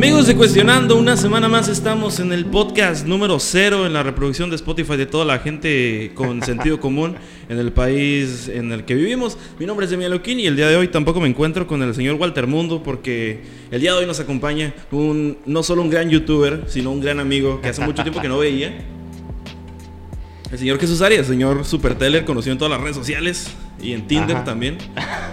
Amigos de Cuestionando, una semana más estamos en el podcast número cero en la reproducción de Spotify de toda la gente con sentido común en el país en el que vivimos. Mi nombre es Demian Loquín y el día de hoy tampoco me encuentro con el señor Walter Mundo porque el día de hoy nos acompaña un no solo un gran youtuber, sino un gran amigo que hace mucho tiempo que no veía. El señor Jesús Arias, señor Super Teller, conocido en todas las redes sociales y en Tinder Ajá. también,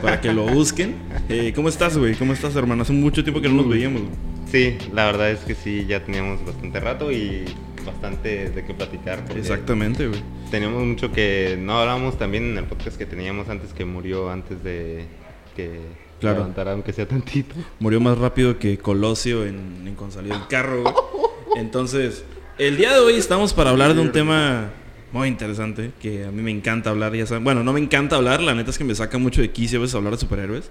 para que lo busquen. Eh, ¿Cómo estás, güey? ¿Cómo estás, hermano? Hace mucho tiempo que no nos veíamos. güey. Sí, la verdad es que sí, ya teníamos bastante rato y bastante de qué platicar. Exactamente, güey. Teníamos mucho que no hablábamos también en el podcast que teníamos antes que murió, antes de que Claro. levantara aunque sea tantito. Murió más rápido que Colosio en, en cuando salió del carro, güey. Entonces, el día de hoy estamos para hablar de un tema muy interesante que a mí me encanta hablar, ya saben. Bueno, no me encanta hablar, la neta es que me saca mucho de quicio a veces hablar de superhéroes.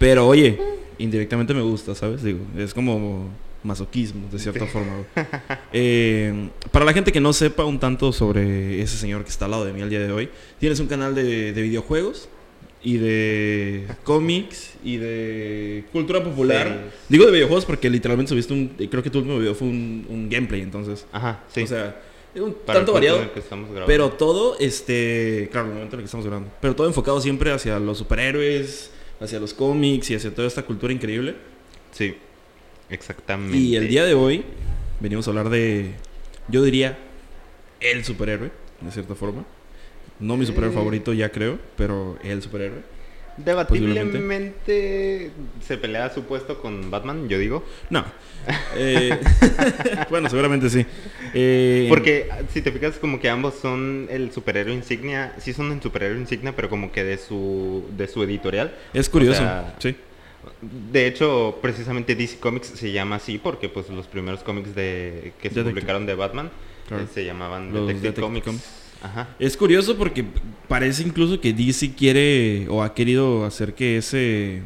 Pero oye, indirectamente me gusta, ¿sabes? Digo, es como masoquismo, de cierta forma. Eh, para la gente que no sepa un tanto sobre ese señor que está al lado de mí el día de hoy, tienes un canal de, de videojuegos y de cómics y de cultura popular. Series. Digo de videojuegos porque literalmente subiste un, creo que tu último video fue un, un gameplay, entonces. Ajá, sí. O sea, un Para tanto variado. Pero todo, este, claro, el momento en el que estamos grabando. Pero todo enfocado siempre hacia los superhéroes, hacia los cómics y hacia toda esta cultura increíble. Sí, exactamente. Y el día de hoy venimos a hablar de, yo diría, el superhéroe, de cierta forma. No mi superhéroe Eh. favorito, ya creo, pero el superhéroe. Debatiblemente se pelea su puesto con Batman, yo digo. No. Eh, bueno, seguramente sí. Eh, Porque si te fijas como que ambos son el superhéroe insignia, sí son el superhéroe insignia, pero como que de su de su editorial. es curioso, o sea, sí. De hecho, precisamente DC Comics se llama así porque pues los primeros cómics de que se Detective. publicaron de Batman Claro. eh, se llamaban Detective, Detective Comics. Comics. Ajá. Es curioso porque parece incluso que DC quiere o ha querido hacer que ese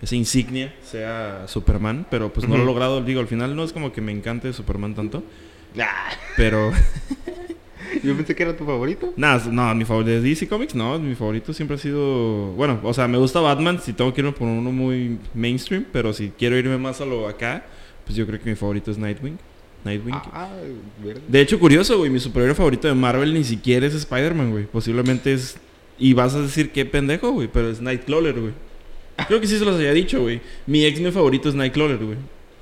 esa insignia sea Superman, pero pues no lo ha logrado. Digo, al final no es como que me encante Superman tanto, Ah, pero yo pensé que era tu favorito. nada, no, mi favorito de DC Comics, no, mi favorito siempre ha sido, bueno, o sea, me gusta Batman si tengo que irme por uno muy mainstream, pero si quiero irme más a lo acá, pues yo creo que mi favorito es Nightwing. Nightwing. Ah, verde. De hecho, curioso, güey, mi superhéroe favorito de Marvel ni siquiera es Spider-Man, güey. Posiblemente es... Y vas a decir qué pendejo, güey, pero es Nightcrawler, güey. Creo que sí se los había dicho, güey. Mi ex-men favorito es Nightcrawler, güey.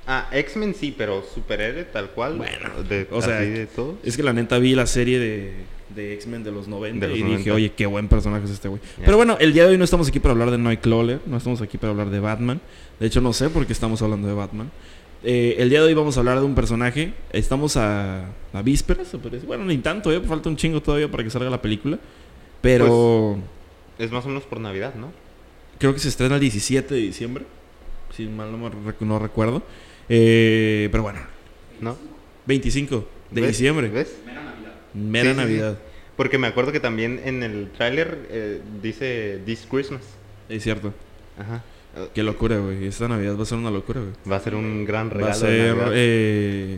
Ah, X-Men sí, pero superhéroe tal cual. Bueno, de, o sea, así de todo. Es que la neta vi la serie de, de X-Men de los 90 De los y 90. dije, oye, qué buen personaje es este, güey. Pero bueno, el día de hoy no estamos aquí para hablar de Nightcrawler, no estamos aquí para hablar de Batman. De hecho, no sé por qué estamos hablando de Batman. Eh, el día de hoy vamos a hablar de un personaje. Estamos a, a vísperas, bueno, ni tanto, eh, falta un chingo todavía para que salga la película. Pero Es más o menos por Navidad, ¿no? creo que se estrena el 17 de diciembre, si mal no, no recuerdo. Eh, pero bueno, ¿No? 25 de ¿Ves? diciembre, ¿Ves? mera Sí, sí, sí. Navidad. Porque me acuerdo que también en el tráiler eh, dice This Christmas. Es cierto. Ajá. Qué locura, güey. Esta Navidad va a ser una locura, güey. Va a ser un gran Va regalo. a de ser Navidad. eh,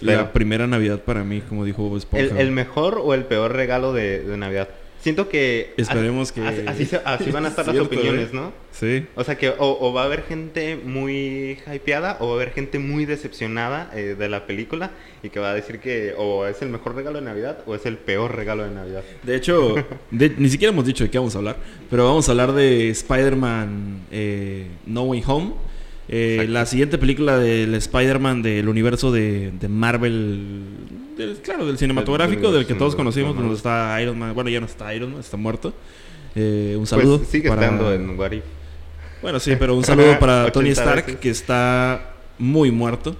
la primera Navidad para mí, como dijo Bob Esponja. el, el mejor o el peor regalo de, de Navidad. Siento que. Esperemos que- Así, así van a estar las opiniones, ¿eh? ¿no? Sí. O sea que o, o va a haber gente muy hypeada o va a haber gente muy decepcionada eh, de la película y que va a decir que o es el mejor regalo de Navidad o es el peor regalo de Navidad. De hecho, de- ni siquiera hemos dicho de qué vamos a hablar, pero vamos a hablar de Spider-Man eh, No Way Home. Eh, la siguiente película del Spider-Man del universo de, de Marvel, del- claro, del cinematográfico, del que todos conocimos, donde está Iron Man. Bueno, ya no está Iron Man, está muerto. Eh, un saludo. Pues sigue para- estando en What If. Bueno, sí, pero un saludo para Tony 80 Stark, veces. que está muy muerto.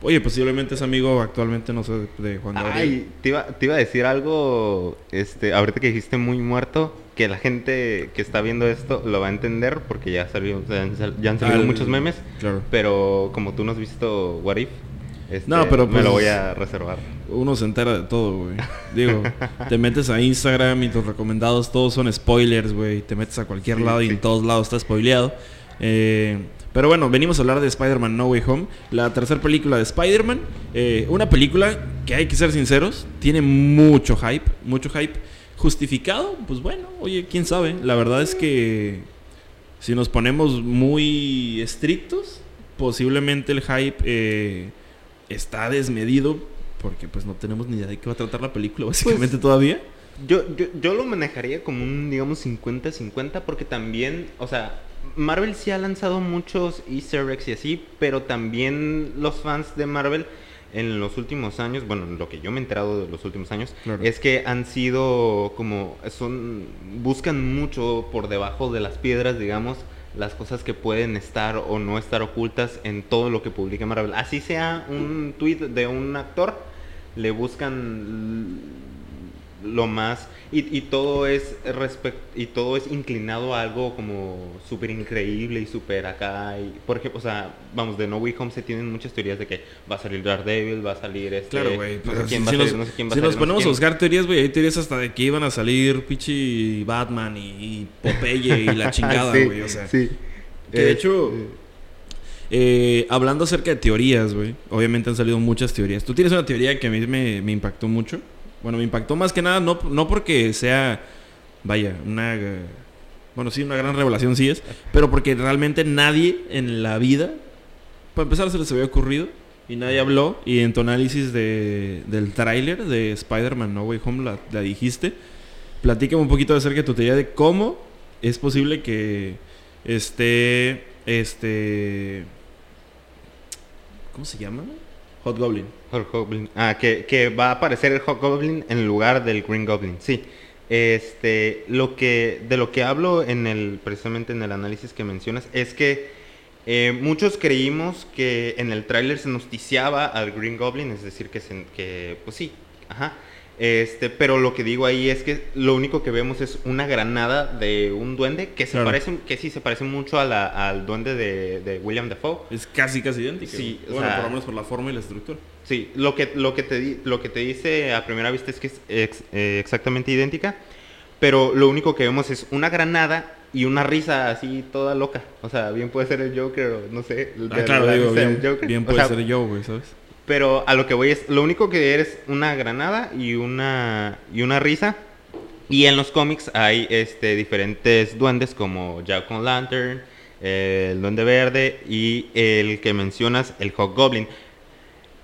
Oye, posiblemente es amigo actualmente, no sé, de Juan Gabriel. Ay, te iba, te iba a decir algo, este, ahorita que dijiste muy muerto, que la gente que está viendo esto lo va a entender porque ya salió, ya han salido Al- muchos memes, Claro. pero como tú no has visto What If, este, No, pero me pues- lo voy a reservar. Uno se entera de todo, güey. Digo, te metes a Instagram y tus recomendados todos son spoilers, güey. Te metes a cualquier Sí, lado y en todos lados está spoileado. Eh, pero bueno, venimos a hablar de Spider-Man No Way Home, la tercera película de Spider-Man. Eh, una película que hay que ser sinceros, tiene mucho hype, mucho hype. Justificado, pues bueno, oye, quién sabe. La verdad es que si nos ponemos muy estrictos, posiblemente el hype eh, está desmedido porque pues no tenemos ni idea de qué va a tratar la película básicamente Pues, todavía. Yo, yo, yo lo manejaría como un, digamos, 50-50 porque también, o sea, Marvel sí ha lanzado muchos easter eggs y así, pero también los fans de Marvel en los últimos años, bueno, lo que yo me he enterado de los últimos años, Claro. es que han sido como, son, buscan mucho por debajo de las piedras, digamos, las cosas que pueden estar o no estar ocultas en todo lo que publica Marvel. Así sea un tweet de un actor, le buscan lo más y, y todo es y todo es inclinado a algo como súper increíble y súper acá y por ejemplo o sea vamos de No Way Home se tienen muchas teorías de que va a salir Daredevil va a salir este Claro, güey. no sé quién si va a nos, salir no sé quién va a si salir nos no sé ponemos a buscar teorías, güey, hay teorías hasta de que iban a salir pichi Batman y, y Popeye y la chingada, Sí, güey. O sea, sí. que de Eh, hecho, eh, hablando acerca de teorías, güey, obviamente han salido muchas teorías. Tú tienes una teoría que a mí me, me impactó mucho. Bueno, me impactó más que nada, no, no porque sea, vaya, una... Bueno, sí, una gran revelación sí es, pero porque realmente nadie en la vida, para empezar, se les había ocurrido y nadie habló. Y en tu análisis de, del tráiler de Spider-Man No Way Home la, la dijiste. Platícame un poquito acerca de tu teoría de cómo es posible que esté, este... ¿Cómo se llama? Hot Goblin. Ah, que, que va a aparecer el Hobgoblin en lugar del Green Goblin. Sí. Este, lo que, de lo que hablo en el, precisamente en el análisis que mencionas, es que eh, muchos creímos que en el tráiler se noticiaba al Green Goblin, es decir, que, se- que pues sí, ajá. Este, pero lo que digo ahí es que lo único que vemos es una granada de un duende que se Claro. parece, que sí se parece mucho a la- al duende de, de William Dafoe. Es casi, casi idéntico. Sí, bueno, sea- por lo menos por la forma y la estructura. Sí, lo que, lo que, te, di- lo que te dice a primera vista es que es ex- eh, exactamente idéntica, pero lo único que vemos es una granada y una risa así toda loca. O sea, bien puede ser el Joker o no sé. Ah, claro, la digo, bien, del Joker. bien O puede sea, ser yo, güey, ¿sabes? Pero a lo que voy es, lo único que es una granada y una, y una risa. Y en los cómics hay este, diferentes duendes como Jack o' Lantern, eh, el Duende Verde y el que mencionas, el Hobgoblin.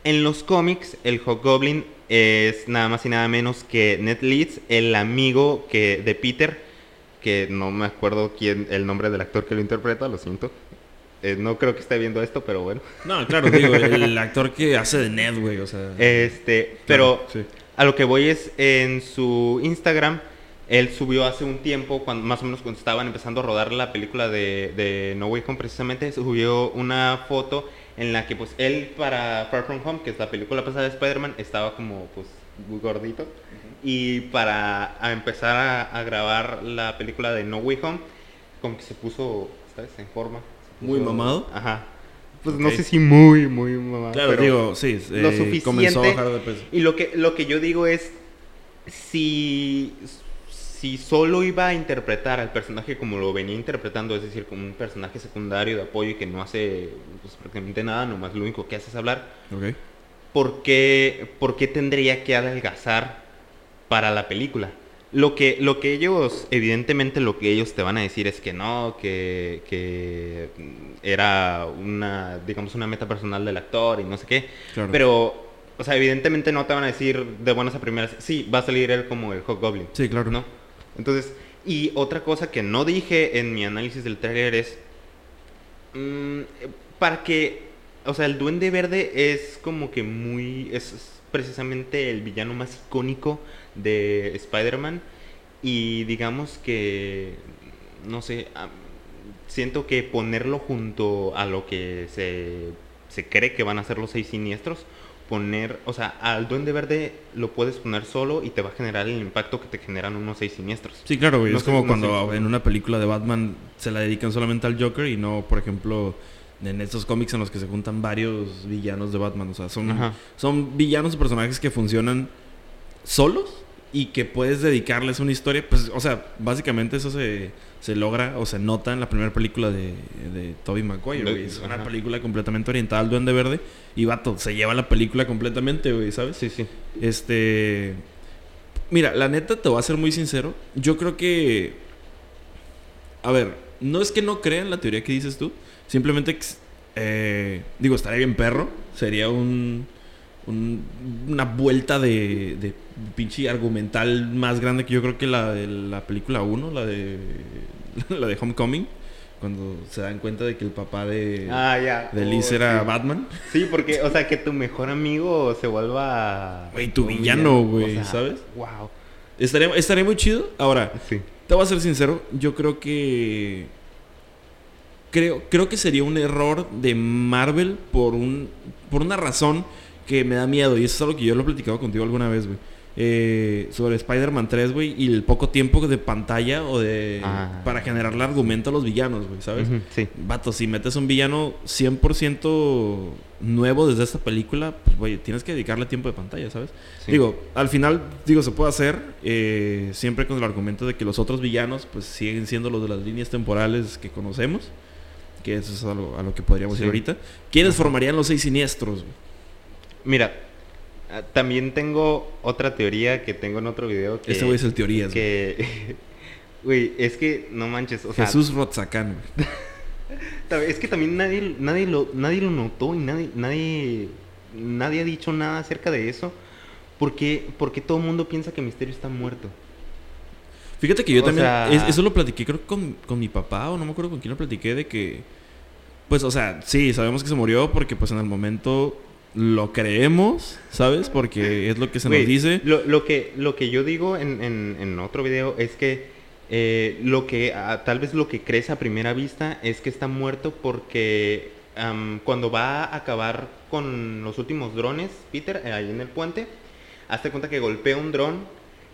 En los cómics, el Hobgoblin es nada más y nada menos que Ned Leeds, el amigo que, de Peter, que no me acuerdo quién, el nombre del actor que lo interpreta, lo siento. Eh, no creo que esté viendo esto, pero bueno. No, claro, digo, el actor que hace de Ned, güey, o sea... Este, pero Claro, sí. a lo que voy es en su Instagram, él subió hace un tiempo, cuando, más o menos cuando estaban empezando a rodar la película de, de No Way Home precisamente, subió una foto en la que pues él para Far From Home, que es la película pasada de Spider-Man, estaba como pues muy gordito. Y para a empezar a, a grabar la película de No Way Home, como que se puso, ¿sabes? En forma. Muy mamado. Ajá. Pues no sé si muy, muy mamado. Claro, pero- digo, sí, lo eh, suficiente. comenzó a bajar de peso. Y lo que, lo que yo digo es, si, si solo iba a interpretar al personaje como lo venía interpretando, es decir, como un personaje secundario de apoyo y que no hace pues, prácticamente nada, nomás lo único que hace es hablar, Ok. ¿por qué, por qué tendría que adelgazar para la película? Lo que, lo que ellos, evidentemente lo que ellos te van a decir es que no, que, que era una, digamos, una meta personal del actor y no sé qué. Claro. Pero, o sea, evidentemente no te van a decir de buenas a primeras, sí, va a salir él como el Hobgoblin. Sí, claro. ¿No? Entonces, y otra cosa que no dije en mi análisis del trailer es, mm, para que, o sea, el Duende Verde es como que muy, es precisamente el villano más icónico de Spider-Man y digamos que, no sé, siento que ponerlo junto a lo que se, se cree que van a ser los seis siniestros, poner, o sea, al Duende Verde lo puedes poner solo y te va a generar el impacto que te generan unos seis siniestros. Sí, claro, güey. No es como no cuando sé. en una película de Batman se la dedican solamente al Joker y no, por ejemplo, en estos cómics en los que se juntan varios villanos de Batman. O sea, son, Ajá. son villanos o personajes que funcionan solos y que puedes dedicarles una historia. Pues, o sea, básicamente eso se, se logra o se nota en la primera película de, de Tobey Maguire, güey. Es una película completamente orientada al Duende Verde y vato, se lleva la película completamente, güey, ¿sabes? Sí, sí. Este. Mira, la neta, te voy a ser muy sincero. Yo creo que. A ver, no es que no crea en la teoría que dices tú. Simplemente Eh, digo, estaría bien perro. Sería un, un- una vuelta de, de pinche argumental más grande que yo creo que la de la película 1, la de la de Homecoming, cuando se dan cuenta de que el papá de, Ah, ya. de Liz Oh, era sí. Batman. Sí, porque, o sea, que tu mejor amigo se vuelva. Güey, tu villano, güey, O sea, ¿sabes? Wow. Estaría, estaría muy chido. Ahora, Sí. Te voy a ser sincero, yo creo que. Creo, creo que sería un error de Marvel por un. por una razón que me da miedo. Y eso es algo que yo lo he platicado contigo alguna vez, güey. Eh, sobre Spider-Man 3, güey, y el poco tiempo de pantalla o de. Ah. para generarle argumento a los villanos, güey, ¿sabes? Sí. Vato, si metes un villano 100% nuevo desde esta película, pues, güey, tienes que dedicarle tiempo de pantalla, ¿sabes? Sí. Digo, al final, digo, se puede hacer eh, siempre con el argumento de que los otros villanos, pues, siguen siendo los de las líneas temporales que conocemos. Que eso es a lo, a lo que podríamos Sí. ir ahorita. ¿Quiénes formarían los seis siniestros? güey? Mira, también tengo otra teoría que tengo en otro video. Que, Este güey es el teorías, güey. que Güey, es que no manches, o sea, Jesús Rotzacán, ta- es que también nadie, nadie, lo, nadie lo notó y nadie, nadie, nadie ha dicho nada acerca de eso. ¿Por qué, porque todo el mundo piensa que Misterio está muerto? Fíjate que yo O también, sea- es- eso lo platiqué creo con, con mi papá o no me acuerdo con quién lo platiqué de que, pues, o sea, sí, sabemos que se murió porque pues en el momento lo creemos, ¿sabes? Porque es lo que se nos dice. Lo, lo que, lo que yo digo en, en- en otro video es que eh, lo que ah, tal vez lo que crees a primera vista es que está muerto porque cuando va a acabar con los últimos drones, Peter, eh, ahí en el puente, hazte cuenta que golpea un dron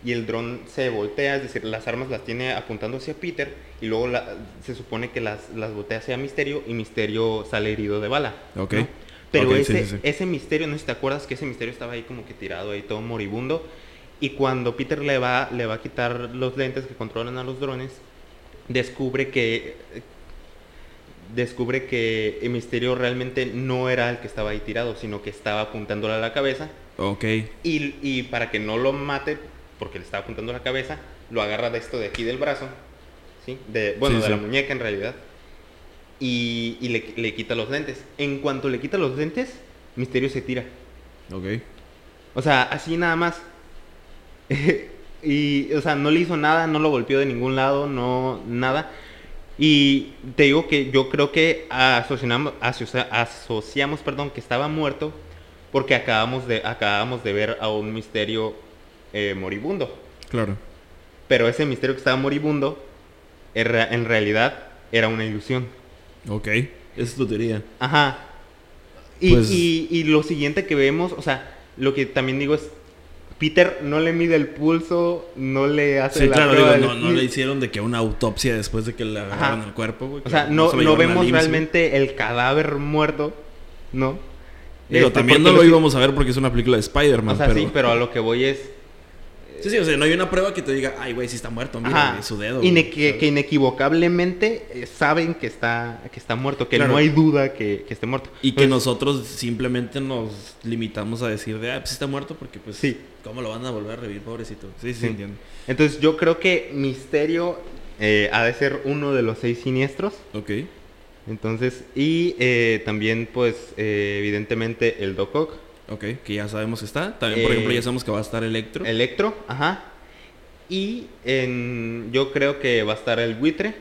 y el dron se voltea, es decir, las armas las tiene apuntando hacia Peter y luego la- se supone que las, las voltea hacia Misterio y Misterio sale herido de bala. Ok. ¿no? Pero ese, sí, sí. ese misterio, no sé si te acuerdas que ese misterio estaba ahí como que tirado ahí todo moribundo. Y cuando Peter le va, le va a quitar los lentes que controlan a los drones, descubre que descubre que el misterio realmente no era el que estaba ahí tirado, sino que estaba apuntándole a la cabeza. Ok. Y, y para que no lo mate, porque le estaba apuntando a la cabeza, lo agarra de esto de aquí del brazo, ¿sí? De, bueno, de la muñeca en realidad. Y, y le, le quita los lentes. En cuanto le quita los lentes, Misterio se tira. Ok. O sea, así nada más. y, o sea, no le hizo nada, no lo golpeó de ningún lado, no, nada. Y te digo que yo creo que asociamos, asocia- asociamos perdón, que estaba muerto porque acabamos de, acabamos de ver a un misterio eh, moribundo. Claro. Pero ese misterio que estaba moribundo, en realidad, era una ilusión. Ok. Esa es tu teoría. Ajá. Y, Pues- y- y lo siguiente que vemos, o sea, lo que también digo es, Peter no le mide el pulso, no le hace Sí, la claro, prueba digo, no, no le hicieron de que una autopsia después de que le agarraron Ajá. el cuerpo, güey. O sea, no, no vemos realmente el cadáver muerto, ¿no? Digo, Este, también no lo íbamos a ver porque es una película de Spider-Man, O sea, pero... sí, pero a lo que voy es... Sí, sí, o sea, no hay una prueba que te diga, ay, güey, sí está muerto, mira, güey, su dedo. ine- güey", que, inequivocablemente eh, saben que está, que está muerto, que Claro. no hay duda que, que esté muerto. Y que Pues, nosotros simplemente nos limitamos a decir de, ah, pues está muerto porque, pues, Sí. ¿cómo lo van a volver a revivir, pobrecito? Sí, sí, Sí. entiendo. Entonces yo creo que Misterio eh, ha de ser uno de los seis siniestros. Ok. Entonces, y eh, también, pues, eh, evidentemente, el Doc Ock. Ok, que ya sabemos que está. También, por Eh, ejemplo, ya sabemos que va a estar Electro. Electro, ajá. Y en, yo creo que va a estar el buitre,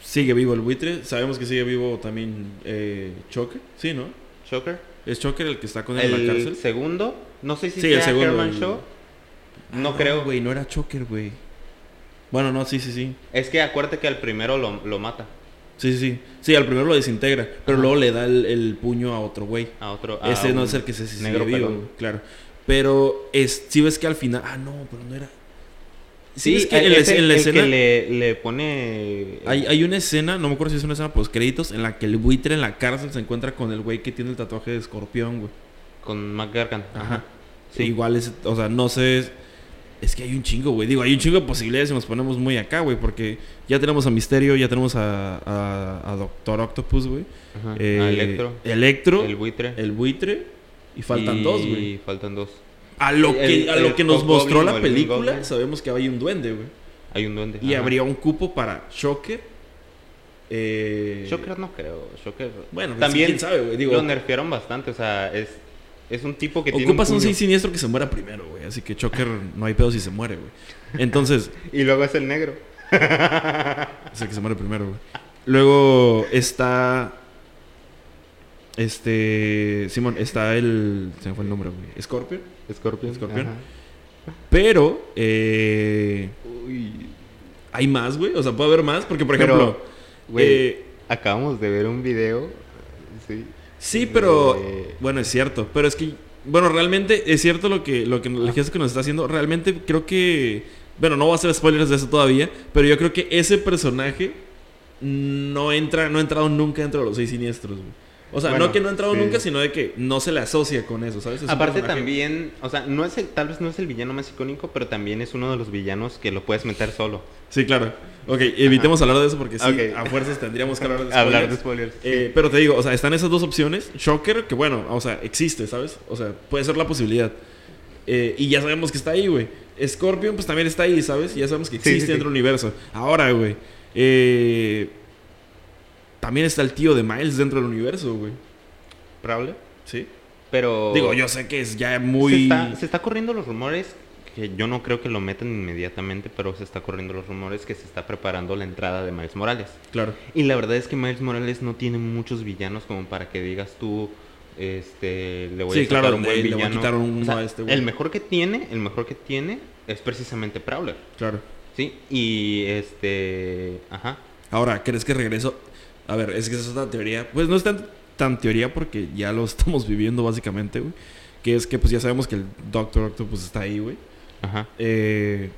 Sigue vivo el buitre. Sabemos que sigue vivo también eh, Choker. Sí, ¿no? Shocker. ¿Es Choker el que está con él en la El cárcel? segundo, no sé si Sí, el sea segundo, Herman el- Shaw. No Ah, creo. güey, no era Choker, güey. Bueno, no, sí, sí, sí. Es que acuérdate que al primero lo, lo mata Sí, sí, sí. Sí, al primero lo desintegra, pero Ajá. luego le da el, el puño a otro güey. a otro. a Ese no es el que se negro vivo, pelón. claro. Pero es, si ves que al final. Ah, no, pero no era. Sí, Sí, es que el, en la, el- en la el escena. que le, le pone... Hay, hay una escena, no me acuerdo si es una escena post créditos, en la que el buitre en la cárcel se encuentra con el güey que tiene el tatuaje de escorpión, güey. Con McGargan. Ajá. Sí. Igual es, o sea, no sé. Es que hay un chingo, güey. Digo, hay un chingo de posibilidades si nos ponemos muy acá, güey. Porque ya tenemos a Misterio, ya tenemos a, a, a Doctor Octopus, güey. Ajá. Eh, A Electro. Electro, El el, buitre. buitre. Y faltan Y dos, güey. faltan dos. A lo que, a lo que nos mostró la película, Goblin. sabemos que hay un duende, güey. Hay un duende. Y ajá. habría un cupo para Shocker Eh, Shocker no creo. Shocker. Bueno, también quién sabe, güey, digo- lo nerfearon bastante. O sea, es, es un tipo que tiene. Ocupas un puño. sí siniestro que se muera primero, güey. Así que Choker no hay pedo si se muere, güey. Entonces, Y luego es el negro. es el que se muere primero, güey. Luego está. Este. Simón, está el. Se me fue el nombre, güey. Scorpion. Scorpion. Scorpion. ajá. Pero. Eh, Uy. hay más, güey. O sea, puede haber más. Porque, por Pero, ejemplo. Güey, eh, acabamos de ver un video. Sí. Sí, pero de- bueno, es cierto, pero es que bueno, realmente es cierto lo que lo que el gesto que nos está haciendo, realmente creo que bueno, no voy a hacer spoilers de eso todavía, pero yo creo que ese personaje no entra no ha entrado nunca dentro de los seis siniestros, güey. O sea, Bueno, no que no ha entrado sí. nunca, sino de que no se le asocia con eso, ¿sabes? Es Aparte también, o sea, no es el, tal vez no es el villano más icónico, pero también es uno de los villanos que lo puedes meter solo. Sí, claro. Ok, evitemos hablar de eso porque sí, a fuerzas tendríamos que hablar de Hablar de spoilers. spoilers. Eh, pero te digo, o sea, están esas dos opciones. Shocker, que bueno, o sea, existe, ¿sabes? O sea, puede ser la posibilidad. Eh, y ya sabemos que está ahí, güey. Scorpion, pues también está ahí, ¿sabes? Ya sabemos que existe sí, sí. dentro del universo. Ahora, güey. eh, también está el tío de Miles dentro del universo, güey. Probable. ¿Sí? Pero. Digo, yo sé que es ya Se muy... está, se está corriendo los rumores, que yo no creo que lo metan inmediatamente, pero se está corriendo los rumores que se está preparando la entrada de Miles Morales. Claro. Y la verdad es que Miles Morales no tiene muchos villanos como para que digas tú, este, le voy Sí, a claro, un buen le- le voy a villano. quitar uno O sea, a este güey. el mejor que tiene, el mejor que tiene es precisamente Prowler, Claro. ¿sí? Y este, ajá. Ahora, ¿crees que regreso? A ver, es que esa es una teoría. Pues no es tan, tan teoría porque ya lo estamos viviendo básicamente, güey. Que es que pues ya sabemos que el Doctor Octopus está ahí, güey. Ajá. Eh,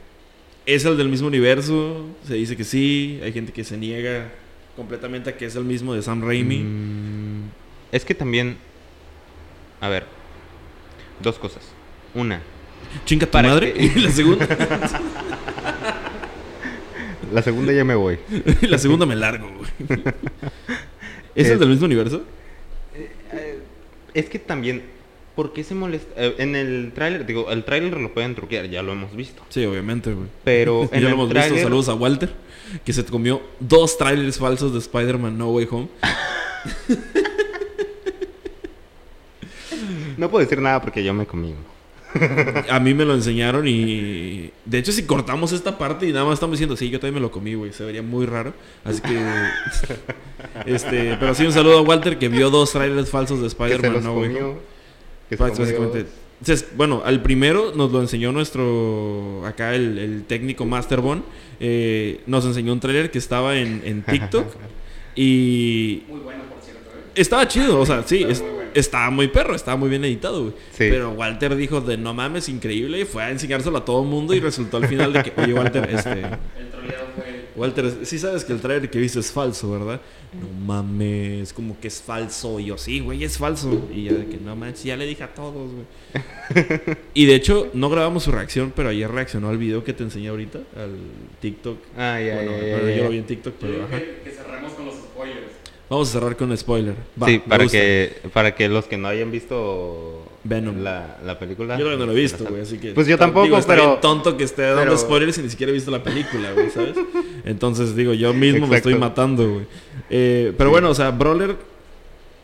es el del mismo universo. Se dice que sí. Hay gente que se niega completamente a que es el mismo de Sam Raimi. Mm, es que también, a ver, dos cosas. Una, Chinga tu para madre. que- Y la segunda, la segunda ya me voy. la segunda me largo, güey. ¿Es el Es- del mismo universo? Eh, Es que también, ¿por qué se molesta? eh, en el tráiler, digo, el tráiler lo pueden truquear, ya lo hemos visto. Sí, obviamente, güey. Pero ya en lo el hemos visto. Saludos a Walter, que se comió dos trailers falsos de Spider-Man No Way Home. No puedo decir nada porque yo me comí. A mí me lo enseñaron y... De hecho, si cortamos esta parte y nada más estamos diciendo, sí, yo también me lo comí, güey. Se vería muy raro. Así que... este, pero sí, un saludo a Walter que vio dos trailers falsos de Spider-Man No Bás- comió Básicamente. Entonces, bueno, al primero nos lo enseñó nuestro... Acá el, el técnico Masterbone. Eh, nos enseñó un trailer que estaba en, en TikTok. y... Muy bueno, por cierto. ¿eh? Estaba chido, o sea, sí, Estaba es- muy bueno. Estaba muy perro, estaba muy bien editado, güey. Sí. Pero Walter dijo de no mames, increíble, y fue a enseñárselo a todo el mundo y resultó al final de que, oye, Walter, este... El troleado fue. Walter, sí sabes que el trailer que viste es falso, ¿verdad? No mames, como que es falso. Y yo, sí, güey, es falso. Y ya de que no manches, ya le dije a todos, güey. y de hecho, no grabamos su reacción, pero ayer reaccionó al video que te enseñé ahorita, al TikTok. Ah, ya, bueno, yo lo vi en TikTok, pero que, que cerremos con los spoilers. Vamos a cerrar con un spoiler. Va, sí, para que, para que los que no hayan visto Venom. La, la película. Yo todavía no lo he visto, güey, así que... Pues yo tampoco, digo, pero- bien tonto que esté dando pero- spoilers y ni siquiera he visto la película, güey, ¿sabes? Entonces, digo, yo mismo me estoy matando, güey. Eh, pero Sí. bueno, o sea, Brawler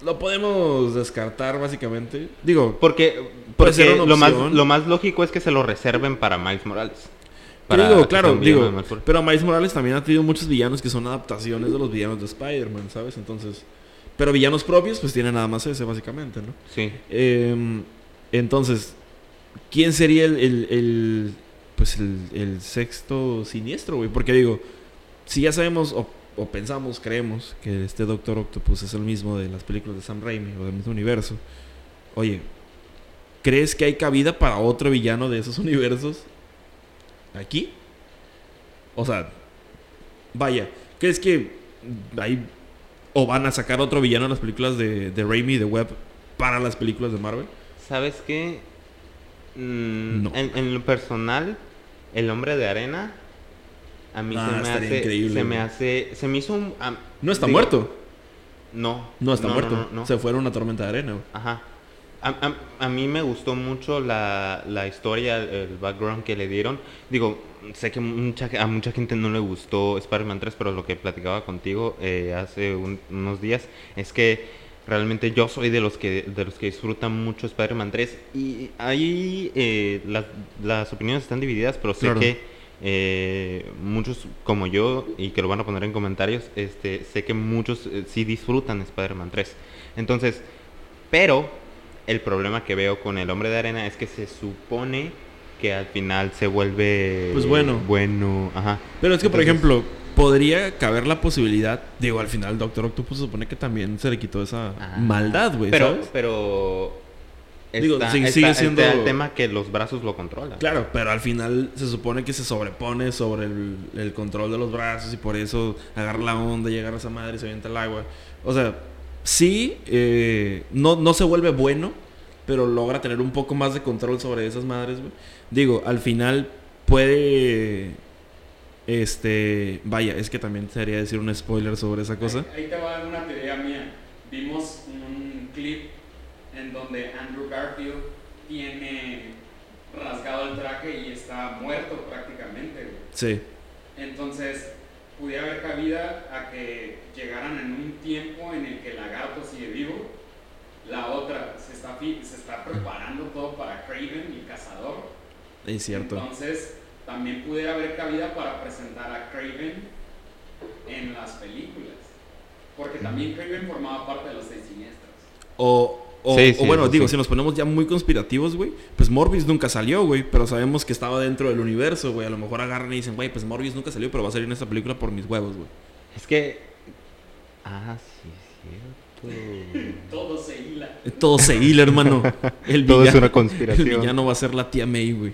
lo podemos descartar, básicamente. Digo, Porque, porque lo, más, lo más lógico es que se lo reserven para Miles Morales. Para digo, claro, digo, pero Miles Morales también ha tenido muchos villanos que son adaptaciones de los villanos de Spider-Man, ¿sabes? Entonces, pero villanos propios, pues tiene nada más ese, básicamente, ¿no? Sí. Eh, entonces, ¿quién sería el, el- el, pues el, el sexto siniestro, güey? Porque digo, si ya sabemos o, o pensamos, creemos que este Doctor Octopus es el mismo de las películas de Sam Raimi o del mismo universo, oye, ¿crees que hay cabida para otro villano de esos universos aquí? O sea, vaya, ¿crees que hay o van a sacar otro villano en las películas de, de Raimi y de Webb para las películas de Marvel? ¿Sabes qué? Mm, No. en, en lo personal, el hombre de arena a mí Ah, se me hace increíble, se me hace se me hizo un No está digo, muerto. No. No está muerto. No. Se fue en una tormenta de arena, güey. Ajá. A, a- a mí me gustó mucho la, la historia, el background que le dieron. Digo, sé que mucha, a mucha gente no le gustó Spider-Man 3, pero lo que platicaba contigo eh, hace un- unos días es que realmente yo soy de los que de los que disfrutan mucho Spider-Man 3 y ahí eh, las, las opiniones están divididas, pero sé Claro. que eh, muchos como yo y que lo van a poner en comentarios, este, sé que muchos eh, sí disfrutan Spider-Man 3. Entonces, pero el problema que veo con el hombre de arena es que se supone que al final se vuelve Pues bueno. bueno, ajá. Pero es que, por ejemplo, podría caber la posibilidad, digo, al final Doctor Octopus se supone que también se le quitó esa maldad, güey, Pero, ¿sabes? pero Digo, está, sigue está siendo- el tema que los brazos lo controlan. Claro, pero al final se supone que se sobrepone sobre el, el control de los brazos y por eso agarra la onda, llega a esa madre y se avienta el agua. O sea, sí, eh, no, no se vuelve bueno, pero logra tener un poco más de control sobre esas madres, güey. Digo, al final puede... Este, vaya, es que también sería decir un spoiler sobre esa cosa. Ahí, ahí te va una teoría mía. Vimos un clip en donde Andrew Garfield tiene rasgado el traje y está muerto prácticamente. güey. Sí, Entonces, pudiera haber cabida a que llegaran en un tiempo en el que el lagarto sigue vivo. La otra se está, se está preparando todo para Craven, el cazador. es cierto. Entonces, también pudiera haber cabida para presentar a Craven en las películas. Porque también Craven formaba parte de los seis siniestros. O, o, Sí, o sí, bueno, digo, sí. si nos ponemos ya muy conspirativos, güey, pues Morbius nunca salió, güey, pero sabemos que estaba dentro del universo, güey. A lo mejor agarran y dicen, güey, pues Morbius nunca salió, pero va a salir en esta película por mis huevos, güey. Es que ah, sí, cierto. Todo se hila. Todo se hila, hermano. El Todo es villano- una conspiración. El villano va a ser la tía May, güey.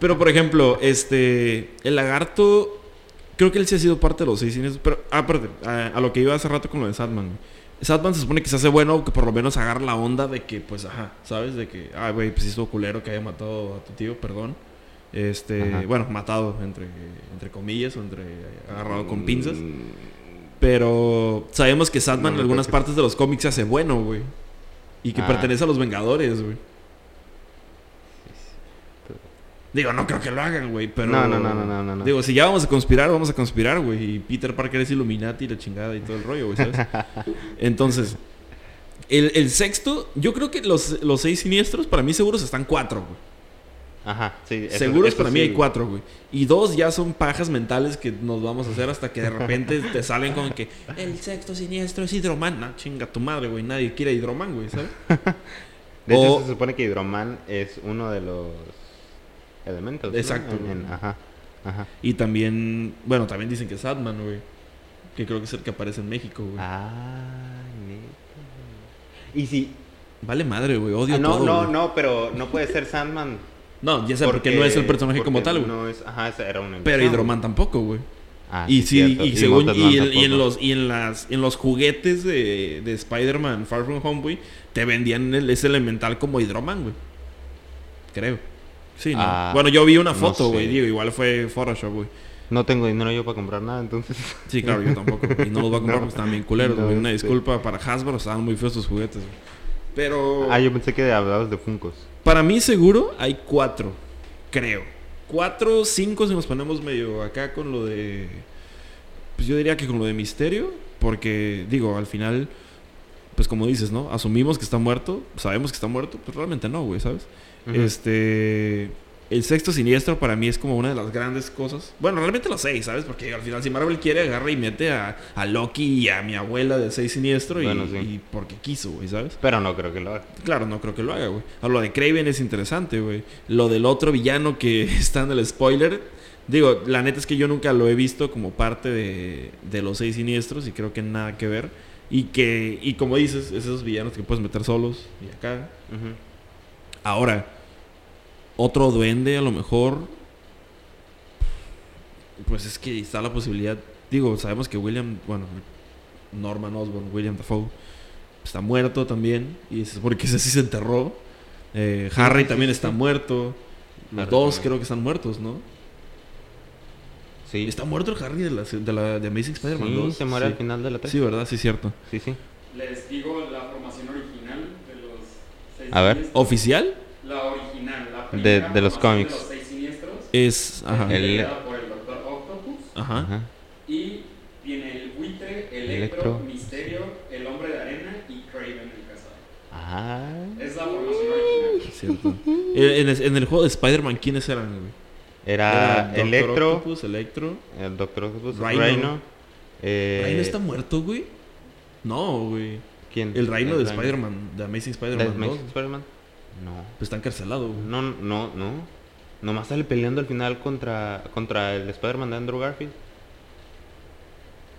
Pero, por ejemplo, este... El lagarto... Creo que él sí ha sido parte de los seis cines. Pero, ah, aparte, a, a lo que iba hace rato con lo de Sadman, güey. Sadman se supone que se hace bueno, que por lo menos agarra la onda de que, pues, ajá, ¿sabes? De que, ah, güey, pues sí estuvo culero que haya matado a tu tío, perdón. Este, Ajá. bueno, matado, entre, entre comillas, o entre agarrado con pinzas. Mm, Pero sabemos que Sadman No en algunas partes de los cómics se hace bueno, güey. Y que Ah. pertenece a los Vengadores, güey. Digo, no creo que lo hagan, güey, pero... No, no, no, no, no, no. Digo, si ya vamos a conspirar, vamos a conspirar, güey. Y Peter Parker es Illuminati y la chingada y todo el rollo, güey, ¿sabes? Entonces, el, el sexto, yo creo que los, los seis siniestros, para mí seguros están cuatro, güey. Ajá, sí. eso- Seguros eso para mí sí. hay cuatro, güey. Y dos ya son pajas mentales que nos vamos a hacer hasta que de repente te salen con que el sexto siniestro es Hidroman. No, chinga tu madre, güey. Nadie quiere Hidroman, güey, ¿sabes? De hecho, se supone que Hidroman es uno de los elementos. ¿no? Exacto, En- en- güey. ajá, ajá. Y también, bueno, también dicen que es Sadman, güey. Que creo que es el que aparece en México, güey. Ah, neta. Y si. Vale madre, güey. Odio Ah, no, todo. no, güey. no, pero no puede ser Sandman. No, ya sé, porque, no es el personaje como tal, güey. No es, ajá, era un Pero. Hidroman tampoco, güey. Ah, y sí, cierto. y según y, en- y en tampoco. los y en las en los juguetes de, de Spider-Man Far From Home, güey, te vendían el, ese elemental como Hidroman, güey. Creo. Sí, ¿no? Ah, bueno, yo vi una no foto, sé. güey, digo, igual fue Photoshop, güey. No tengo dinero yo para comprar nada, entonces. Sí, claro, yo tampoco. Y no los voy a comprar No. porque están bien culeros, güey. Una sí. disculpa para Hasbro, estaban muy feos tus juguetes, güey. Pero Ah, yo pensé que hablabas de Funcos. para mí seguro hay cuatro, creo. Cuatro, cinco si nos ponemos medio acá con lo de... Pues yo diría que con lo de misterio, porque digo, al final, pues como dices, ¿no? Asumimos que está muerto, sabemos que está muerto, pues realmente no, güey, ¿sabes? Este... El sexto siniestro para mí es como una de las grandes cosas. Bueno, realmente los seis, ¿sabes? Porque al final si Marvel quiere agarra y mete a, a Loki y a mi abuela del seis siniestro y, Bueno, sí. y porque quiso, güey, ¿sabes? Pero no creo que lo haga. Claro, no creo que lo haga, güey. Ahora, lo de Craven es interesante, güey. Lo del otro villano que está en el spoiler. Digo, la neta es que yo nunca lo he visto como parte de, de los seis siniestros y creo que nada que ver. Y que, y como dices, es esos villanos que puedes meter solos y acá. Ahora, otro duende a lo mejor. Pues es que está la posibilidad. Digo, sabemos que William, bueno, Norman Osborn, William Dafoe, está muerto también. Y es porque ese sí se enterró. Eh, Harry también está muerto. Los Harry dos también. creo que están muertos, ¿no? Sí. Está muerto el Harry de la, de la de Amazing Spider-Man Sí, 2. se muere sí. al final de la 3. Sí, ¿verdad? Sí, cierto. sí, sí. Les digo la formación original de los seis A ver. ¿Oficial? De- de los cómics. De los seis siniestros Es, ajá. El- por el Doctor Octopus. Ajá. Ajá. Y tiene el buitre, Electro, Electro. Misterio, el hombre de arena y Craven el cazador. Ah. Es la formación original. Cierto. En, en- en el juego de Spider-Man, ¿quiénes eran, güey? Era Doctor Electro, Octopus, Electro. el Doctor Octopus, Rhino. Rhino. eh, ¿Rhino está muerto, güey? No, güey. ¿Quién? El Rhino de Spider-Man, de Amazing ¿De Spider-Man 2. Amazing Spider-Man? No. Pues está encarcelado, güey. No, no, no. Nomás sale peleando al final contra, contra el Spider-Man de Andrew Garfield.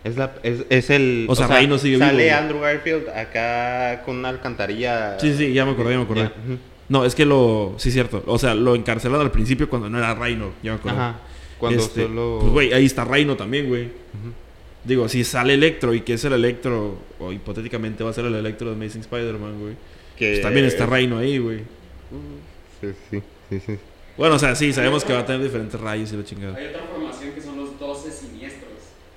Es, la, es, es el... O sea, Rhino sigue vivo, Sale. Andrew Garfield acá con una alcantarilla. Sí, sí, ya me acordé, ya me acordé. No, es que lo... Sí, cierto. O sea, lo encarcelaron al principio cuando no era Rhino. Ya me acordé. Ajá. Cuando Este, solo... Pues, güey, ahí está Rhino también, güey. Digo, si sale Electro y que es el Electro, o hipotéticamente va a ser el Electro de Amazing Spider-Man, güey. Que- Pues también está Rhino ahí, güey. Sí, sí, sí, sí. Bueno, o sea, sí, sabemos que va a tener diferentes rayos y la chingada. Hay otra formación que son los 12 siniestros.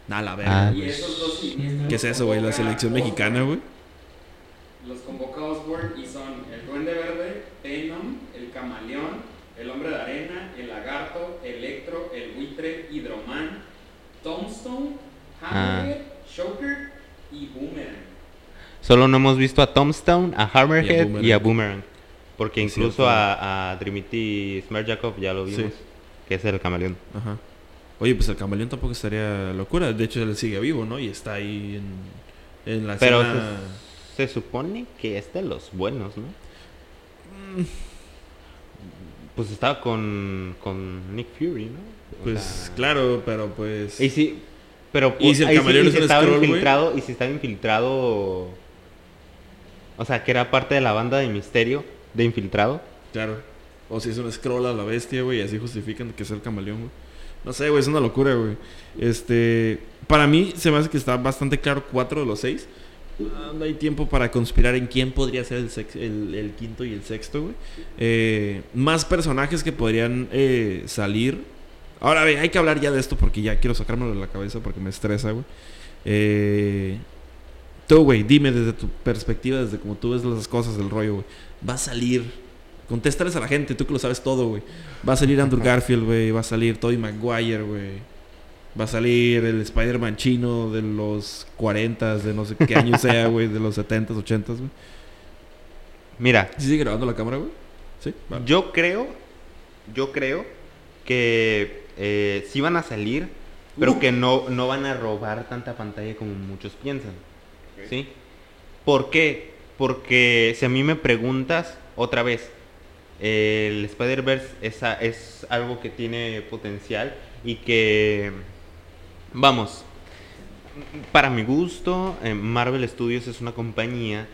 Nah, la verga. Ah, Y güey. esos dos siniestros. ¿Qué es eso, güey? La selección mexicana, güey. Los convoca Osborn y son el Duende Verde, Venom, el Camaleón, el Hombre de Arena, el Lagarto, Electro, el Buitre, Hidroman, Tombstone, Hammerhead, Shocker y Boomerang. Solo no hemos visto a Tombstone, a Hammerhead Boomerang. y a Boomerang. Porque incluso a, a Trinity Smerjakov ya lo Sí. vimos. Que es el camaleón. Ajá. Oye, pues el camaleón tampoco estaría locura. De hecho, él sigue vivo, ¿no? Y está ahí en, en la Pero escena... se, se supone que es de los buenos, ¿no? Mm, Pues estaba con, con Nick Fury, ¿no? O Pues sea, claro, pero pues... Y sí, pero ¿Y si el sí- camaleón y es si un estaba infiltrado y si estaba infiltrado o sea, que era parte de la banda de Misterio de infiltrado. Claro. O si es un scroll a la bestia, güey, y así justifican que es el camaleón, güey. No sé, güey, es una locura, güey. Este, para mí se me hace que está bastante claro cuatro de los seis. Ah, No hay tiempo para conspirar en quién podría ser el, el, quinto y el sexto, güey. Eh, más personajes que podrían eh, salir. Ahora, ve, hay que hablar ya de esto porque ya quiero sacármelo de la cabeza porque me estresa, güey. Eh, tú, güey, dime desde tu perspectiva, desde como tú ves las cosas del rollo, güey. Va a salir. Contéstales a la gente, tú que lo sabes todo, güey. Va a salir Andrew Garfield, güey. Va a salir Tobey Maguire, güey. Va a salir el Spider-Man chino de los 40, de no sé qué año sea, güey. De los 70s, 80s, güey. Mira, ¿Sí sigue grabando la cámara, güey? Sí. Yo creo yo creo que eh, sí van a salir, pero Uh. que no no van a robar tanta pantalla como muchos piensan. ¿Sí? ¿Por qué? Porque si a mí me preguntas otra vez, el Spider-Verse es, es algo que tiene potencial y que, vamos, para mi gusto, eh, Marvel Studios es una compañía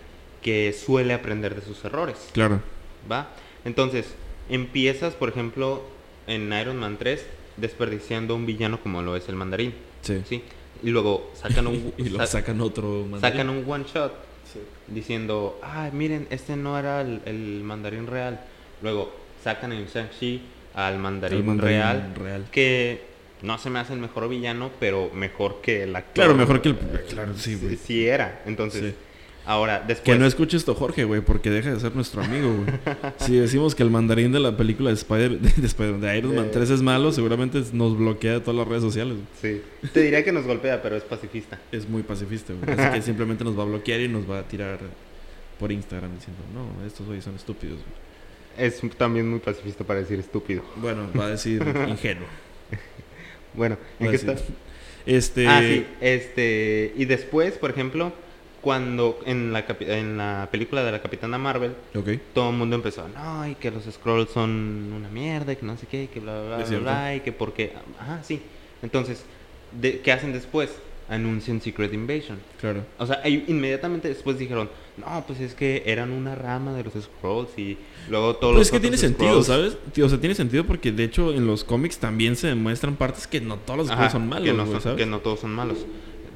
que suele aprender de sus errores. Claro. ¿Va? Entonces, empiezas, por ejemplo, en Iron Man 3, desperdiciando un villano como lo es el mandarín. Sí. ¿Sí? Y luego sacan un, y lo sa- sacan otro mandarín. sacan un one shot Sí. diciendo, ah, miren, este no era el, el mandarín real. Luego sacan en Shang-Chi al mandarín, real, real. que no se me hace el mejor villano, pero mejor que el actor. Claro, mejor que el... Claro, sí, güey. Sí, sí era. Entonces, Sí. Ahora, Que después... no escuche esto Jorge, güey, porque deja de ser nuestro amigo, güey. si decimos que el mandarín de la película de Spider, de, Spider- de Iron Man De- 3 es malo, seguramente nos bloquea de todas las redes sociales. Sí. Te diría que nos golpea, pero es pacifista. Es muy pacifista, güey. Así que simplemente nos va a bloquear y nos va a tirar por Instagram diciendo, no, estos güeyes son estúpidos. güey". Es también muy pacifista para decir estúpido. Bueno, va a decir ingenuo. Bueno, ¿en qué está? Este... Ah, sí. Este, y después, por ejemplo, cuando en la, en la película de la Capitana Marvel, todo el mundo empezó, no, y que los Scrolls son una mierda, y que no sé qué, y que bla, bla, bla, y que porque... Ajá, sí. Entonces, de- ¿qué hacen después? Anuncian Secret Invasion. Claro. O sea, inmediatamente después dijeron, no, pues es que eran una rama de los Scrolls y luego todos Pero los es que tiene sentido, ¿sabes? O sea, tiene sentido porque de hecho en los cómics también se demuestran partes que no todos los Ajá, Skrulls son malos, que no, son- ¿sabes? que no todos son malos.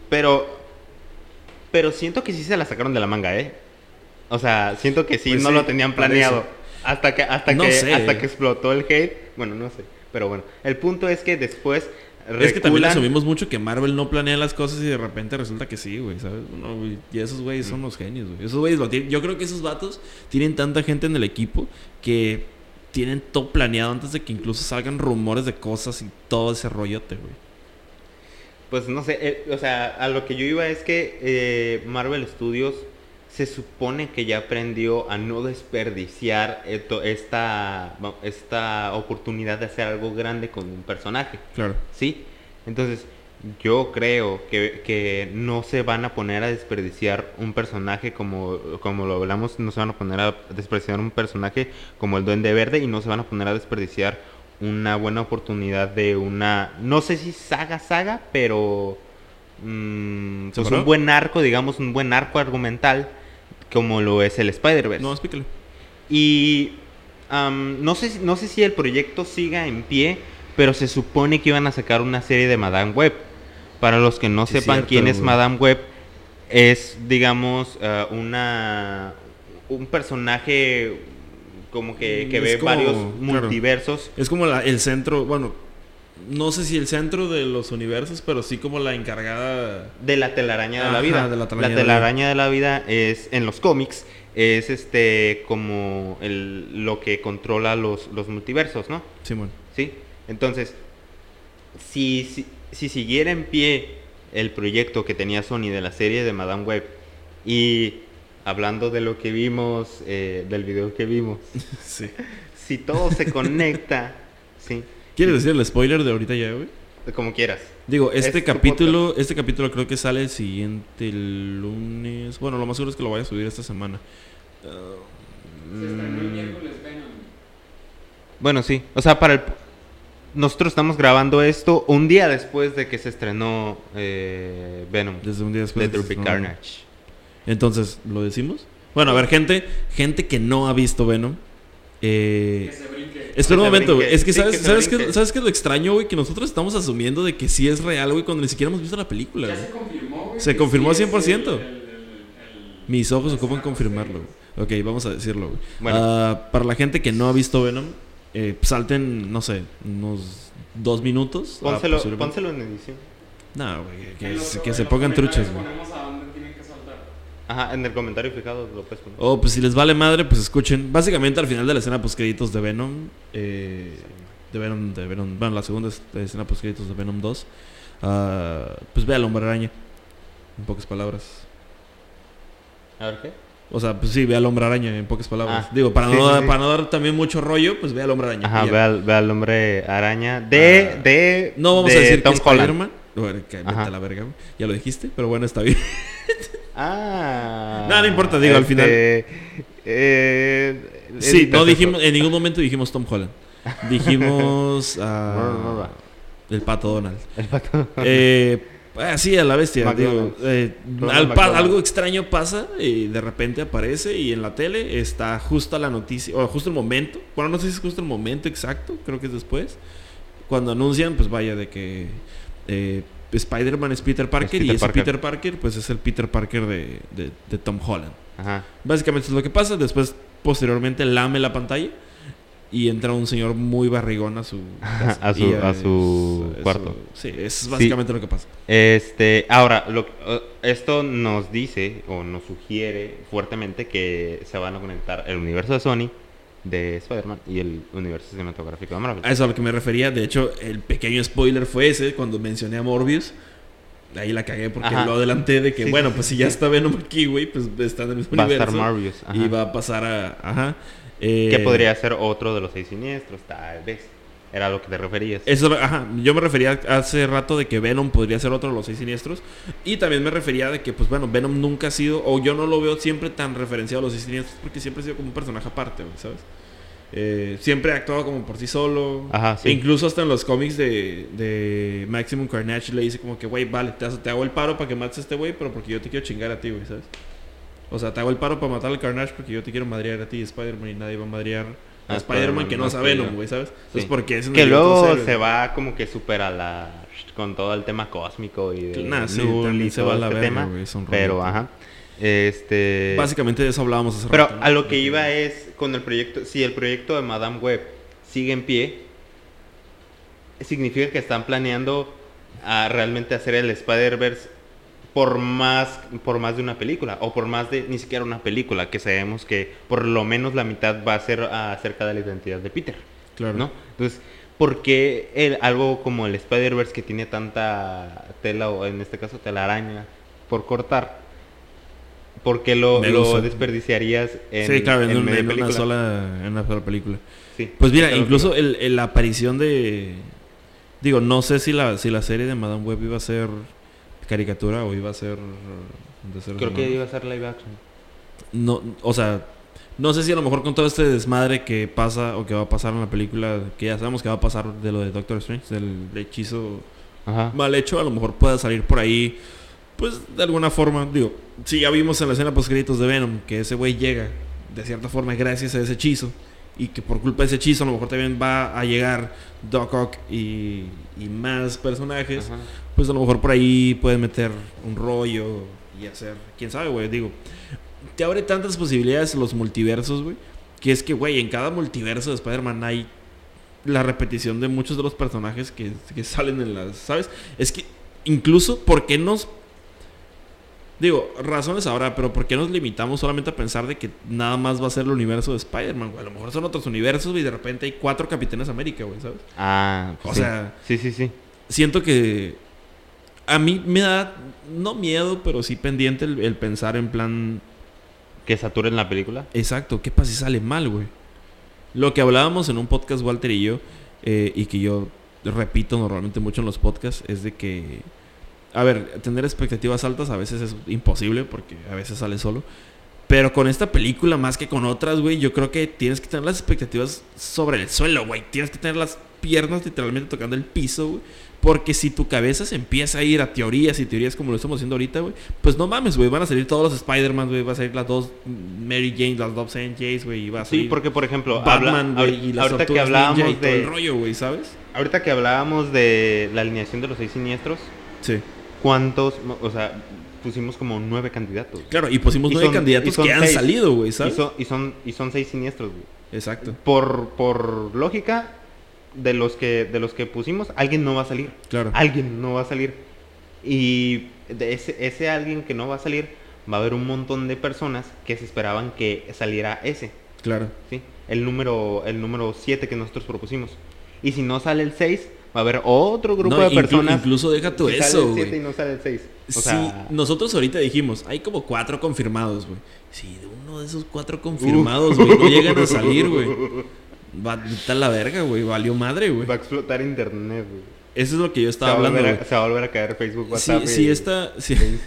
Pero, pero siento que sí se la sacaron de la manga, ¿eh? O sea, siento que sí, Pues no sí, lo tenían planeado. Hasta que, hasta No que, sé. hasta que explotó el hate. Bueno, no sé. Pero bueno, el punto es que después Es que también reculan- asumimos mucho que Marvel no planea las cosas y de repente resulta que sí, güey, ¿sabes? No, güey, y esos güeyes son los genios, güey. Esos güeyes lo tienen. Yo creo que esos vatos tienen tanta gente en el equipo que tienen todo planeado antes de que incluso salgan rumores de cosas y todo ese rollote, güey. Pues no sé, eh, o sea, a lo que yo iba es que eh, Marvel Studios se supone que ya aprendió a no desperdiciar esto- esta, esta oportunidad de hacer algo grande con un personaje. Claro. ¿Sí? Entonces, yo creo que, que no se van a poner a desperdiciar un personaje como, como lo hablamos, no se van a poner a desperdiciar un personaje como el Duende Verde y no se van a poner a desperdiciar una buena oportunidad de una, no sé si saga, saga, pero mm, pues ¿Seguro? un buen arco, digamos, un buen arco argumental como lo es el Spider-Verse. No, explícale. Y no, sé, si- no sé si el proyecto siga en pie, pero se supone que iban a sacar una serie de Madame Web. Para los que no Sí, sepan cierto, quién es güey. Madame Web, es, digamos, ah, una un personaje como que, que ve como- varios claro. multiversos. Es como la- el centro, bueno, no sé si el centro de los universos, pero sí como la encargada. de la telaraña de la vida. de la la telaraña de la telaraña de la vida es en los cómics es este como el, lo que controla los, los multiversos, ¿no? Simón. ¿Sí? Entonces, si, si, si siguiera en pie el proyecto que tenía Sony de la serie de Madame Web y hablando de lo que vimos, eh, del video que vimos, sí. si todo se conecta, ¿sí? ¿Quieres decir el spoiler de ahorita ya, güey? Como quieras. Digo, Es este tu capítulo, este capítulo creo que sale el siguiente lunes. Bueno, lo más seguro es que lo vaya a subir esta semana. Ah, Se estrenó el Mm, miércoles Venom. Bueno, sí. O sea, para el... Nosotros estamos grabando esto un día después de que se estrenó eh, Venom. desde un día después. De. Carnage. Entonces, ¿lo decimos? Bueno, a ver, gente, gente que no ha visto Venom. Eh, Que se brinque. Espera un momento, güey. brinque. Es que Sí, sabes, que ¿sabes. ¿sabes qué es lo extraño, güey? Que nosotros estamos asumiendo de que sí es real, güey, cuando ni siquiera hemos visto la película. Ya güey. se confirmó, güey. Se que confirmó sí es 100%. el- el- el- el- Mis ojos ocupan confirmarlo. güey. Ok, vamos a decirlo, güey. Bueno. Ah, para la gente que no ha visto Venom, eh, salten, no sé, unos dos minutos. ah, Pónselo, pónselo en edición. No, güey, que, que se pongan truchas, güey. ponemos a dónde tienen que saltar. Ajá, en el comentario fijado lo puedes poner. O pues si les vale madre, pues escuchen. Básicamente al final de la escena post créditos de Venom, eh, de Venom, de Venom, bueno, la segunda es- de escena post créditos de Venom 2, ah, pues ve al hombre araña. En pocas palabras. A ver qué. O sea, pues sí, ve al hombre araña, en pocas palabras. Ah, Digo, para, sí, no, sí, para no dar también mucho rollo, pues ve al hombre araña. Ajá, ve al, ve al hombre araña de... Ah. de No vamos de a decir Tom que Holland. Spider-Man. Bueno, que vete Ajá. a la verga. Ya lo dijiste, pero bueno, está bien. Ah. No, no importa, digo, al final- eh, Sí, no dijimos, en ningún momento dijimos Tom Holland. Dijimos ah, No, no, no. el pato Donald. El pato. Eh, ah, sí, a la bestia. Digo, eh, al pa- algo extraño pasa y de repente aparece y en la tele está justo la noticia, o justo el momento. Bueno, no sé si es justo el momento exacto, creo que es después. Cuando anuncian, pues vaya, de que eh, Spider-Man es Peter Parker y Peter ese Parker. Peter Parker, pues es el Peter Parker de, de- de Tom Holland. Ajá. Básicamente es lo que pasa. Después, posteriormente, lame la pantalla y entra un señor muy barrigón a su casa. A su- a su cuarto. Sí, eso es básicamente lo que pasa. Este, ahora, lo, eh, esto nos dice o nos sugiere fuertemente que se van a conectar el universo de Sony de Spider-Man y el universo cinematográfico de Marvel. A eso a lo que me refería. De hecho, el pequeño spoiler fue ese cuando mencioné a Morbius. Ahí la cagué porque Ajá. lo adelanté de que, Sí, bueno, pues sí, si ya sí. está Venom aquí, güey, pues está en el mismo Va a universo. estar Marvelous. ajá. Y va a pasar a... Ajá. Eh, Que podría ser otro de los seis siniestros, tal vez. Era lo que te referías. Eso, ajá, yo me refería hace rato de que Venom podría ser otro de los seis siniestros. Y también me refería de que, pues bueno, Venom nunca ha sido, o yo no lo veo siempre tan referenciado a los seis siniestros, porque siempre ha sido como un personaje aparte, ¿sabes? Eh, siempre ha actuado como por sí solo. Ajá, sí. E incluso hasta en los cómics de, de Maximum Carnage le dice como que, güey, vale, te, te hago el paro para que mates a este güey, pero porque yo te quiero chingar a ti, güey, ¿sabes? O sea, te hago el paro para matar al Carnage porque yo te quiero madrear a ti, Spider-Man, y nadie va a madrear a A Spider-Man que no es a Venom, güey, ¿sabes? Entonces, Sí. porque es Que luego se va como que supera la con todo el tema cósmico y de Nah, sí, y se va a la este verga, tema. es un pero ajá. Este Básicamente de eso hablábamos hace Pero rato, ¿no? a lo que iba es con el proyecto, si el proyecto de Madame Web sigue en pie, significa que están planeando a realmente hacer el Spider-Verse por más por más de una película o por más de ni siquiera una película que sabemos que por lo menos la mitad va a ser acerca de la identidad de Peter Claro. ¿no? Entonces, ¿por qué el, algo como el Spider-Verse que tiene tanta tela, o en este caso telaraña, por cortar? ¿Por qué lo, lo desperdiciarías en, sí, claro, en, en un- media en una sola, en una sola película. Sí. Pues mira, Claro, incluso el, el- la aparición de... Digo, no sé si la, si la serie de Madame Web iba a ser caricatura o iba a ser... seres Creo que iba a ser live action. No, o sea, no sé si a lo mejor con todo este desmadre que pasa o que va a pasar en la película, que ya sabemos que va a pasar de lo de Doctor Strange, del hechizo Ajá. mal hecho, a lo mejor pueda salir por ahí, pues de alguna forma, digo, si ya vimos en la escena post créditos de Venom que ese güey llega de cierta forma gracias a ese hechizo y que por culpa de ese hechizo a lo mejor también va a llegar Doc Ock y, y más personajes, Ajá. pues a lo mejor por ahí pueden meter un rollo y hacer, quién sabe, güey, digo, te abre tantas posibilidades los multiversos, güey, que es que, güey, en cada multiverso de Spider-Man hay la repetición de muchos de los personajes que, que salen en las, ¿sabes? Es que incluso, ¿por qué nos... Digo, razones habrá, pero ¿por qué nos limitamos solamente a pensar de que nada más va a ser el universo de Spider-Man, güey? A lo mejor son otros universos, y de repente hay cuatro Capitanes América, güey, ¿sabes? Ah, O sí. sea- Sí, sí, sí. siento que a mí me da, no miedo, pero sí pendiente el, el pensar en plan, Que saturen la película. exacto, ¿qué pasa si sale mal, güey? Lo que hablábamos en un podcast, Walter y yo, eh, y que yo repito normalmente mucho en los podcasts, es de que, a ver, tener expectativas altas a veces es imposible porque a veces sale solo. Pero con esta película, más que con otras, güey, yo creo que tienes que tener las expectativas sobre el suelo, güey. Tienes que tener las piernas literalmente tocando el piso, güey. Porque si tu cabeza se empieza a ir a teorías y teorías como lo estamos haciendo ahorita, güey, pues no mames, güey. Van a salir todos los Spider-Man, güey. Va a salir las dos Mary Jane, las dos Jays, güey. Y va a Sí, salir porque por ejemplo, Batman, habla-. Y las ahorita que hablábamos y todo el rollo, güey, ¿sabes? ahorita que hablábamos de la alineación de los seis siniestros, Sí. ¿Cuántos, o sea, pusimos como nueve candidatos? Claro, y pusimos Y nueve son- candidatos que han seis. salido, güey, Y son, y son y son seis siniestros, güey. Exacto. Por por lógica de los que de los que pusimos, alguien no va a salir. Claro. Alguien no va a salir. Y de ese, ese alguien que no va a salir, va a haber un montón de personas que se esperaban que saliera ese, Claro. ¿sí? El número el número 7 que nosotros propusimos. Y si no sale el 6, va a haber otro grupo No, de personas. incluso deja tú si sale eso, el 7 güey. y no sale el 6. O sí, sea, nosotros ahorita dijimos, hay como cuatro confirmados, güey. Si de uno de esos cuatro confirmados, güey, no llegan a salir, güey. Va a la verga, güey. Valió madre, güey. va a explotar internet, güey. Eso es lo que yo Se estaba a hablando, a, se va a volver a caer Facebook, Si, WhatsApp. si y- esta, si, e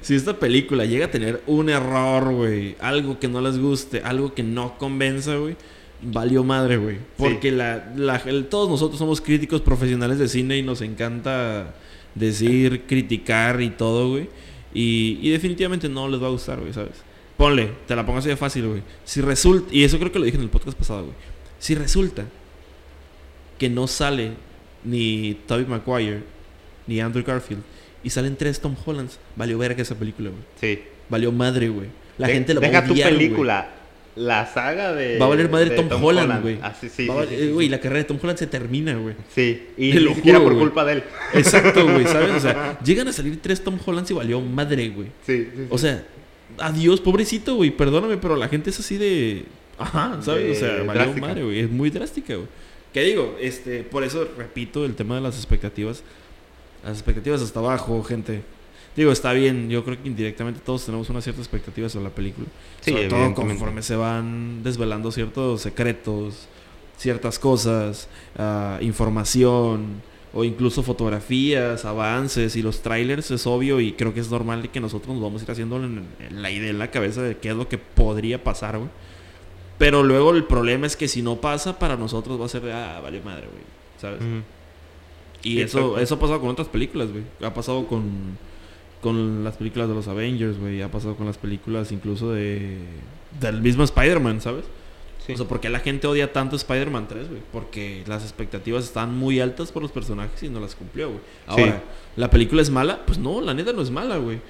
si esta película llega a tener un error, güey, algo que no les guste, algo que no convenza, güey, valió madre, güey. Porque la, la- el- todos nosotros somos críticos profesionales de cine y nos encanta decir, criticar y todo, güey. Y, y definitivamente no les va a gustar, güey, ¿sabes? Ponle, te la pongo así de fácil, güey. Si resulta, y eso creo que lo dije en el podcast pasado, güey. Si resulta que no sale ni Tobey Maguire ni Andrew Garfield y salen tres Tom Hollands, valió verga esa película, güey. Sí. Valió madre, güey. La De- gente la va a odiar, tu película. La saga de. Va a valer madre Tom, Holland, güey. Ah, sí, sí, Güey, la carrera de Tom Holland se termina, güey. Sí, y Te ni lo siquiera juro, por culpa de él. Exacto, güey, ¿sabes? O sea, llegan a salir tres Tom Hollands y valió madre, güey. Sí, sí. O sea, adiós, pobrecito, güey. Perdóname, pero la gente es así de. Ajá, ¿sabes? O sea, valió drástica. madre, güey. Es muy drástica, güey. ¿Qué digo? Este, por eso repito el tema de las expectativas. Las expectativas hasta abajo, gente. Digo, está bien. Yo creo que indirectamente todos tenemos una cierta expectativa sobre la película. Sí, sobre todo conforme se van desvelando ciertos secretos, ciertas cosas, ah, información o incluso fotografías, avances y los trailers es obvio y creo que es normal que nosotros nos vamos a ir haciendo en- en la idea en la cabeza de qué es lo que podría pasar, güey. Pero luego el problema es que si no pasa, para nosotros va a ser de, ah, vale madre, güey. ¿Sabes? Y eso, eso ha pasado con otras películas, güey. Ha pasado con, con las películas de los Avengers, güey. Ha pasado con las películas incluso de del mismo Spider-Man, ¿sabes? Sí. O sea, ¿por qué la gente odia tanto Spider-Man 3, güey? Porque las expectativas están muy altas por los personajes y no las cumplió, güey. Ahora, ¿la película es mala? Pues no, la neta no es mala, güey.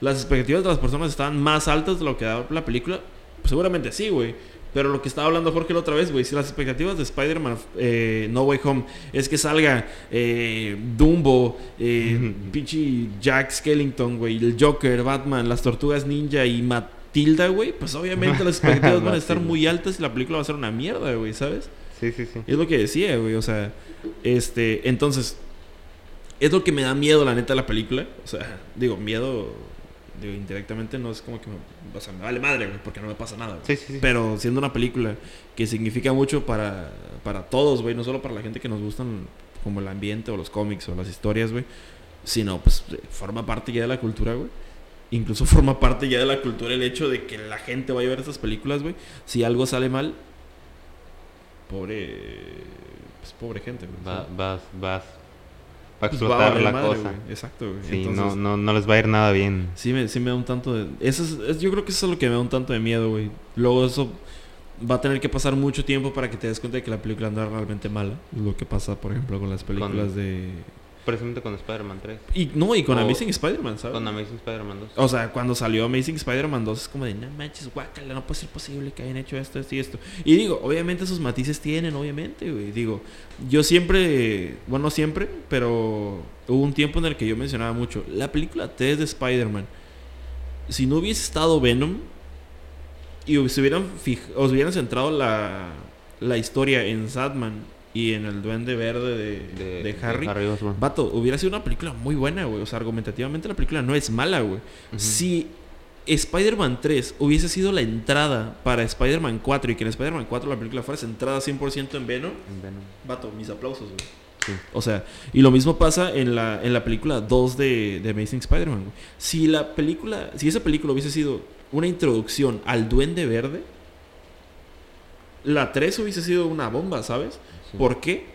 Las expectativas de las personas estaban más altas de lo que da la película. Pues seguramente sí, güey. Pero lo que estaba hablando Jorge la otra vez, güey, si las expectativas de Spider-Man eh, No Way Home es que salga eh, Dumbo, eh, pinche Jack Skellington, güey, el Joker, Batman, las Tortugas Ninja y Matilda, güey, pues obviamente las expectativas van a estar muy altas y la película va a ser una mierda, güey, ¿sabes? Sí, sí, sí. Es lo que decía, güey. O sea, este. Entonces, es lo que me da miedo, la neta, la película. O sea, digo, miedo. Digo, indirectamente no es como que me. O sea, me vale madre, güey, porque no me pasa nada, güey. Sí, sí, sí. Pero siendo una película que significa mucho para, para todos, güey, no solo para la gente que nos gustan como el ambiente o los cómics o las historias, güey, sino pues forma parte ya de la cultura, güey. Incluso forma parte ya de la cultura el hecho de que la gente vaya a ver estas películas, güey. Si algo sale mal, pobre, pues pobre gente, güey. Va- ¿sabes? vas, vas. Va a va a explotar la madre, cosa. güey. Exacto, güey. Sí, Entonces, no, no, no les va a ir nada bien. Sí me, sí me da un tanto de... Eso es, es- yo creo que eso es lo que me da un tanto de miedo, güey. Luego eso va a tener que pasar mucho tiempo para que te des cuenta de que la película anda realmente mala. Lo que pasa, por ejemplo, con las películas Con- de... Precisamente con Spider-Man 3. Y no, y con O- Amazing Spider-Man, ¿sabes? Con Amazing Spider-Man 2. O sea, cuando salió Amazing Spider-Man 2 es como de, no manches, guácala, no puede ser posible que hayan hecho esto, esto y esto. Y digo, obviamente esos matices tienen, obviamente, güey. Digo, yo siempre, bueno, no siempre, pero hubo un tiempo en el que yo mencionaba mucho, la película 3 de Spider-Man, si no hubiese estado Venom y se hubieran, fij- o se hubieran centrado la, la historia en Sadman y en el Duende Verde de, de Harry, Osborn. Vato, hubiera sido una película muy buena, güey. O sea, argumentativamente la película no es mala, güey. Si Spider-Man 3 hubiese sido la entrada para Spider-Man 4 y que en Spider-Man 4 la película fuera centrada 100% en Venom, En Venom. vato, mis aplausos, güey. Sí. O sea, y lo mismo pasa en la, en la película 2 de, de Amazing Spider-Man. Si la película, si esa película hubiese sido una introducción al Duende Verde, la 3 hubiese sido una bomba, ¿sabes? ¿Por qué?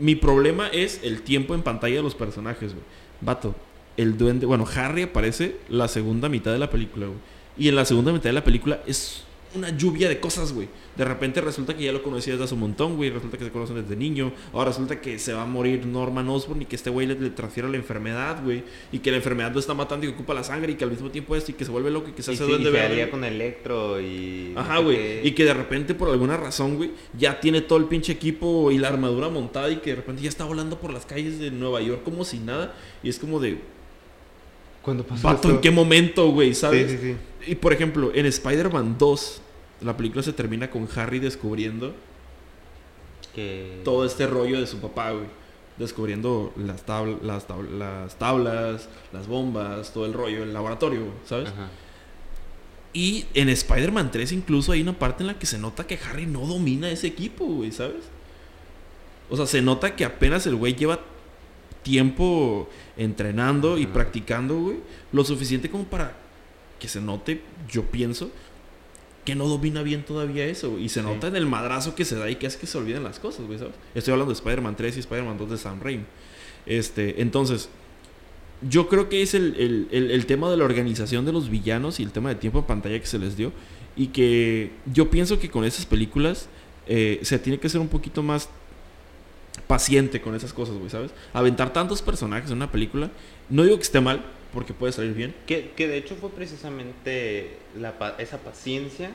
Mi problema es el tiempo en pantalla de los personajes, güey. Vato, el duende... Bueno, Harry aparece la segunda mitad de la película, güey. Y en la segunda mitad de la película es una lluvia de cosas, güey. De repente resulta que ya lo conocía desde hace un montón, güey. Resulta que se conocen desde niño. Ahora resulta que se va a morir Norman Osborn y que este güey le, le transfiere la enfermedad, güey. Y que la enfermedad lo está matando y que ocupa la sangre y que al mismo tiempo esto y que se vuelve loco y que se Y, hace sí, y duende se verde. con Electro y... Ajá, güey. Y que de repente, por alguna razón, güey, ya tiene todo el pinche equipo y la armadura montada y que de repente ya está volando por las calles de Nueva York como si nada. Y es como de, ¿Cuándo pasó vato, esto? ¿en qué momento, güey? ¿Sabes? Sí, sí, sí. Y por ejemplo, en Spider-Man 2, la película se termina con Harry descubriendo Que... todo este rollo de su papá, güey. Descubriendo las, las, tab- las tablas, las bombas, todo el rollo, el laboratorio, ¿sabes? Ajá. Y en Spider-Man 3 incluso hay una parte en la que se nota que Harry no domina ese equipo, güey, ¿sabes? O sea, se nota que apenas el güey lleva tiempo entrenando y practicando, güey. Lo suficiente como para que se note, yo pienso, que no domina bien todavía eso. Y se Sí. nota en el madrazo que se da y que hace que se olviden las cosas, güey, ¿sabes? Estoy hablando de Spider-Man 3 y Spider-Man 2 de Sam Raimi. Este, entonces, yo creo que es el, el- el- el tema de la organización de los villanos y el tema de tiempo en pantalla que se les dio. Y que yo pienso que con esas películas eh, se tiene que ser un poquito más paciente con esas cosas, güey, ¿sabes? Aventar tantos personajes en una película, no digo que esté mal, porque puede salir bien. Que, que de hecho fue precisamente la, esa paciencia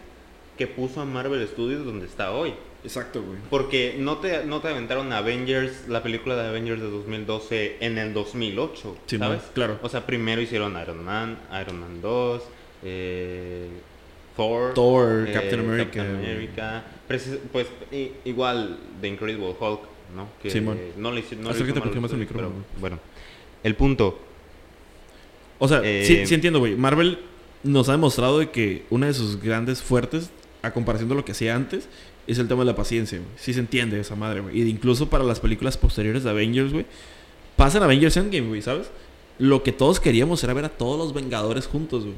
que puso a Marvel Studios donde está hoy. Exacto, güey. Porque no te, no te aventaron Avengers, la película de Avengers de 2012 en el 2008, Sí, ¿sabes? man, claro. O sea, primero hicieron Iron Man, Iron Man 2, eh, Thor, Thor, eh, Captain America. Captain America. Precis- pues i- igual The Incredible Hulk, ¿no? Que no le hici- no le Acércate porque más el micrófono, Bueno, el punto. O sea, Eh, sí, sí entiendo, güey. Marvel nos ha demostrado de que una de sus grandes fuertes, a comparación de lo que hacía antes, es el tema de la paciencia, güey. Sí se entiende esa madre, güey. Y incluso para las películas posteriores de Avengers, güey. Pasan Avengers Endgame, güey, ¿sabes? Lo que todos queríamos era ver a todos los Vengadores juntos, güey.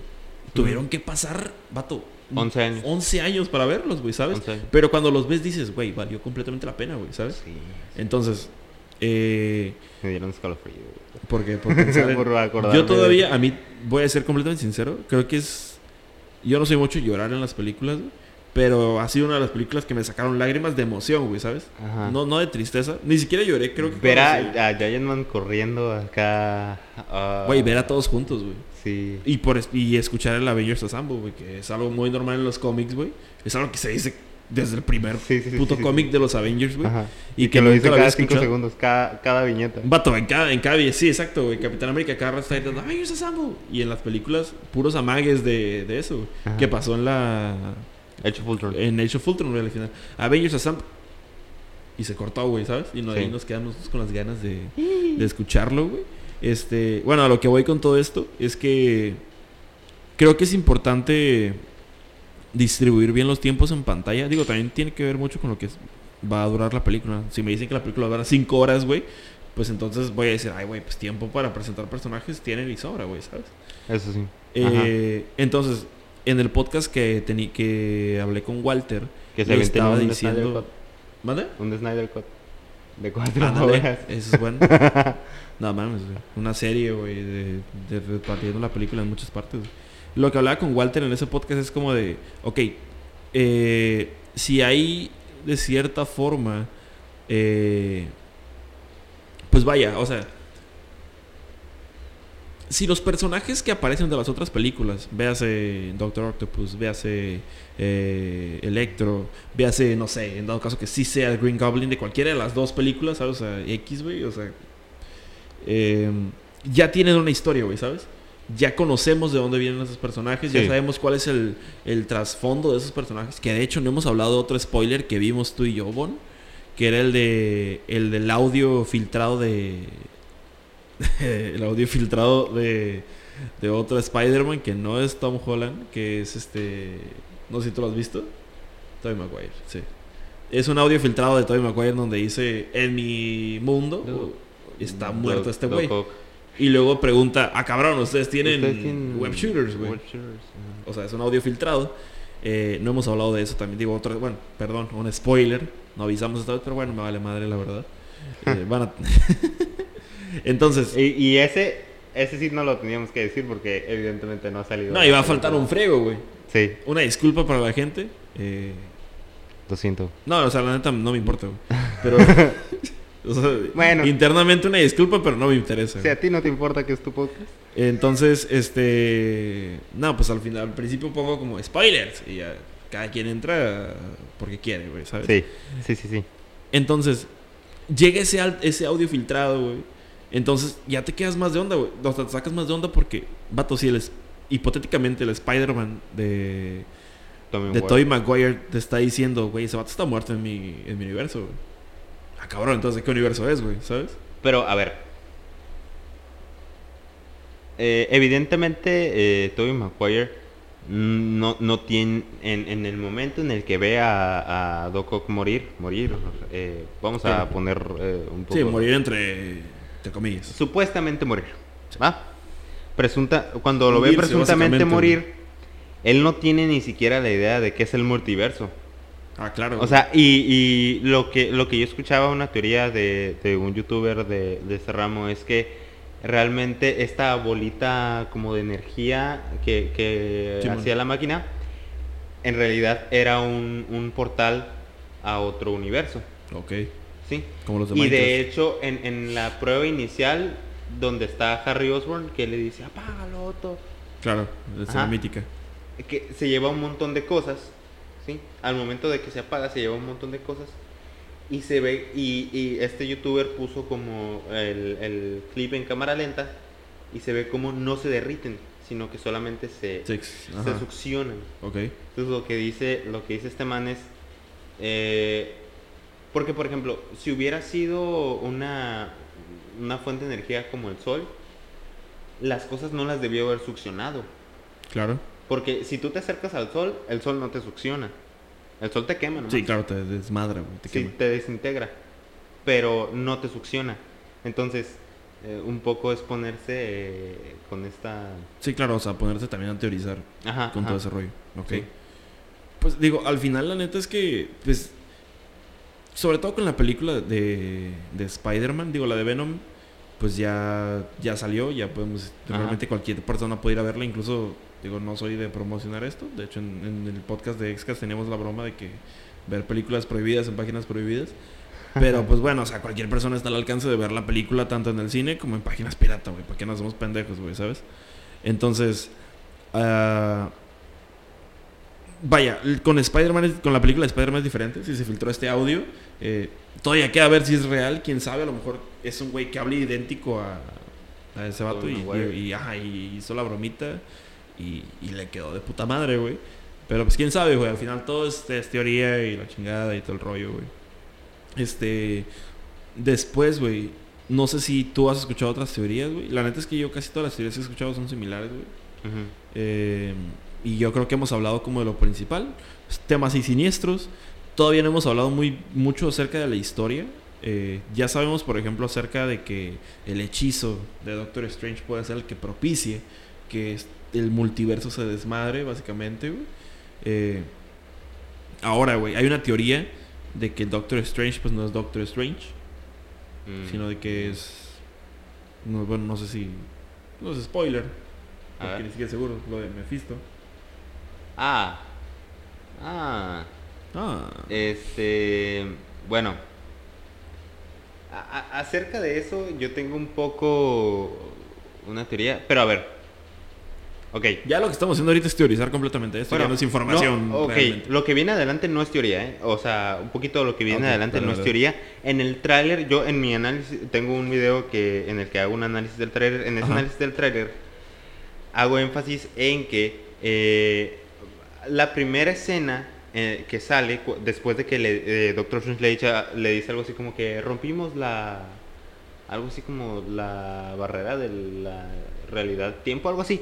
Tuvieron que pasar, vato. 11 años. 11 años para verlos, güey, ¿sabes? 11 años. Pero cuando los ves dices, güey, valió completamente la pena, güey, ¿sabes? Sí, Entonces, eh, me dieron escalofrío. güey. Porque, porque Por yo de- todavía, a mí, voy a ser completamente sincero, creo que es... Yo no soy mucho llorar en las películas, güey, pero ha sido una de las películas que me sacaron lágrimas de emoción, güey, ¿sabes? Ajá. No, no de tristeza, ni siquiera lloré, creo que... Ver a, a Giant Man corriendo acá. ah, Güey, ver a todos juntos, güey. Sí. Y, por, y escuchar el Avengers Assemble, güey, que es algo muy normal en los cómics, güey. Es algo que se dice desde el primer Sí, sí, sí, puto sí, sí, cómic sí. de los Avengers, güey. Y, Y, que, que lo había cada 5 escuchado. segundos, cada, cada viñeta. Vato, en cada, en cada video, sí, exacto, güey. Capitán América cada rato está gritando, Avengers Assemble. Y en las películas, puros amagues de, de eso, güey. Que pasó en la... Hecho Fultron. En Age of Ultron, güey, al final. Avengers Assemble. Y se cortó, güey, ¿sabes? Y no, Sí. ahí nos quedamos con las ganas de, de escucharlo, güey. Este, bueno, a lo que voy con todo esto es que creo que es importante distribuir bien los tiempos en pantalla. Digo, también tiene que ver mucho con lo que va a durar la película. Si me dicen que la película va a durar 5 horas, güey, pues entonces voy a decir, ay, güey, pues tiempo para presentar personajes tienen y sobra, güey, ¿sabes? Eso sí. Eh, entonces, en el podcast que, tení, que hablé con Walter, Que se le estaba un diciendo... ¿Mande? Un Snyder Cut. De cuatro Ándale, horas. eso es bueno. no mames, güey. Una serie, güey, de, de repartiendo la película en muchas partes. güey. Lo que hablaba con Walter en ese podcast es como de, ok, eh, si hay de cierta forma, eh, pues vaya, o sea, si los personajes que aparecen de las otras películas, véase Doctor Octopus, véase eh, Electro, véase, no sé, en dado caso que sí sea el Green Goblin de cualquiera de las dos películas, ¿sabes? X, güey, o sea, eh, ya tienen una historia, güey, ¿sabes? Ya conocemos de dónde vienen esos personajes, ya sabemos cuál es el, el trasfondo de esos personajes, que de hecho no hemos hablado de otro spoiler que vimos tú y yo, Bon, que era el de el del audio filtrado de el audio filtrado de, de otro Spider-Man que no es Tom Holland, que es este. No sé si tú lo has visto. Tobey Maguire, sí. Es un audio filtrado de Tobey Maguire donde dice: En mi mundo Do- está muerto este güey. Y luego pregunta: Ah, cabrón, ustedes tienen, Ustedes tienen web shooters, güey. web shooters, ajá. O sea, es un audio filtrado. Eh, no hemos hablado de eso también. Digo, otro, bueno, perdón, un spoiler. No avisamos esta vez, pero bueno, me vale madre, la verdad. Eh, van a- Entonces, Y, y ese, ese sí no lo teníamos que decir porque evidentemente no ha salido. no, iba a faltar un frego, güey. Sí, Una disculpa para la gente. eh, lo siento. no, o sea, la neta no me importa, güey. Pero, o sea, Bueno. internamente una disculpa, pero no me interesa. Si a ti no te importa que es tu podcast. Entonces, este. No, pues al final, al principio pongo como spoilers. Y ya cada quien entra porque quiere, güey, ¿sabes? Sí, sí, sí, sí. Entonces, llega ese, ese audio filtrado, güey. Entonces, ya te quedas más de onda, güey. O sea, te sacas más de onda porque, vato, si el es, hipotéticamente el Spider-Man de, Tommy de. Tobey Maguire te está diciendo, güey, ese vato está muerto en mi, en mi universo, güey. Ah, cabrón, entonces, ¿de qué universo es, güey? ¿Sabes? Pero, a ver. Eh, evidentemente, eh, Tobey Maguire no, no tiene. En, en el momento en el que ve a, a Doc Ock morir, morir, eh, vamos a Sí. poner eh, un poco. Sí, morir entre, entre comillas. Supuestamente morir. ¿Va? Presunta, cuando lo ve presuntamente morir, él no tiene ni siquiera la idea de qué es el multiverso. Ah, claro. O sea, y, y lo que lo que yo escuchaba una teoría de, de un youtuber de, de este ramo es que realmente esta bolita como de energía que, hacía la máquina, en realidad era un, un portal a otro universo. Ok. ¿sí? Como los de Y de hecho, en, en la prueba inicial, donde está Harry Osborn, que le dice, apágalo, Otto, Claro, Ajá. mítica. que se lleva un montón de cosas, ¿sí? Al momento de que se apaga, se lleva un montón de cosas. Y se ve, y, y este youtuber puso como el, el clip en cámara lenta, y se ve como no se derriten, sino que solamente se, Six. se succionan. Ok. Entonces lo que dice, lo que dice este man es, eh, porque por ejemplo, si hubiera sido una, una fuente de energía como el sol, las cosas no las debió haber succionado. Claro. Porque si tú te acercas al sol, el sol no te succiona. El sol te quema, nomás. Sí, claro, te desmadra, güey. Te Sí, quema. te desintegra. Pero no te succiona. Entonces, eh, un poco es ponerse eh, con esta... Sí, claro, o sea, ponerse también a teorizar Ajá. con ajá. todo ese rollo. Ok. Sí. Pues digo, al final la neta es que, pues, sobre todo con la película de, de Spider-Man, digo, la de Venom, pues ya, ya salió, ya podemos, Ajá. realmente cualquier persona puede ir a verla, incluso, digo, no soy de promocionar esto, de hecho en, en el podcast de Excas teníamos la broma de que ver películas prohibidas en páginas prohibidas. Pero pues bueno, o sea, cualquier persona está al alcance de ver la película tanto en el cine como en páginas pirata, güey. ¿Para qué nos hacemos pendejos, güey? ¿Sabes? Entonces, ah, vaya, con Spider-Man, con la película de Spider-Man es diferente. Si se filtró este audio, eh, todavía queda ver si es real. Quién sabe, a lo mejor es un güey que hable idéntico a, a ese vato y, y- y, ajá, y hizo la bromita y, y le quedó de puta madre, güey. Pero pues quién sabe, güey. Al final todo es, es teoría y la chingada y todo el rollo, güey. Este. Después, güey. No sé si tú has escuchado otras teorías, güey. La neta es que yo casi todas las teorías que he escuchado son similares, güey. Eh, y yo creo que hemos hablado como de lo principal. Temas y siniestros. Todavía no hemos hablado muy, mucho acerca de la historia. Eh, ya sabemos, por ejemplo, acerca de que el hechizo de Doctor Strange puede ser el que propicie que el multiverso se desmadre, básicamente, güey. Eh, ahora, güey, hay una teoría de que Doctor Strange, pues no es Doctor Strange, Mm. sino de que es... No, bueno, no sé si... No es spoiler. A Porque ver. ni siquiera seguro, lo de Mephisto. Ah. Ah. Ah. Este, bueno, a- acerca de eso yo tengo un poco una teoría, pero a ver, ok. Ya lo que estamos haciendo ahorita es teorizar completamente esto, ya no es información. no, ok, realmente. lo que viene adelante no es teoría, ¿eh? O sea, un poquito lo que viene adelante no es teoría. En el tráiler, yo en mi análisis, tengo un video que, en el que hago un análisis del tráiler. En ese Ajá. análisis del tráiler hago énfasis en que eh, la primera escena eh, que sale después de que le, eh, Doctor Strange le, dicha- le dice algo así como que rompimos la... Algo así como la barrera de la realidad tiempo, algo así.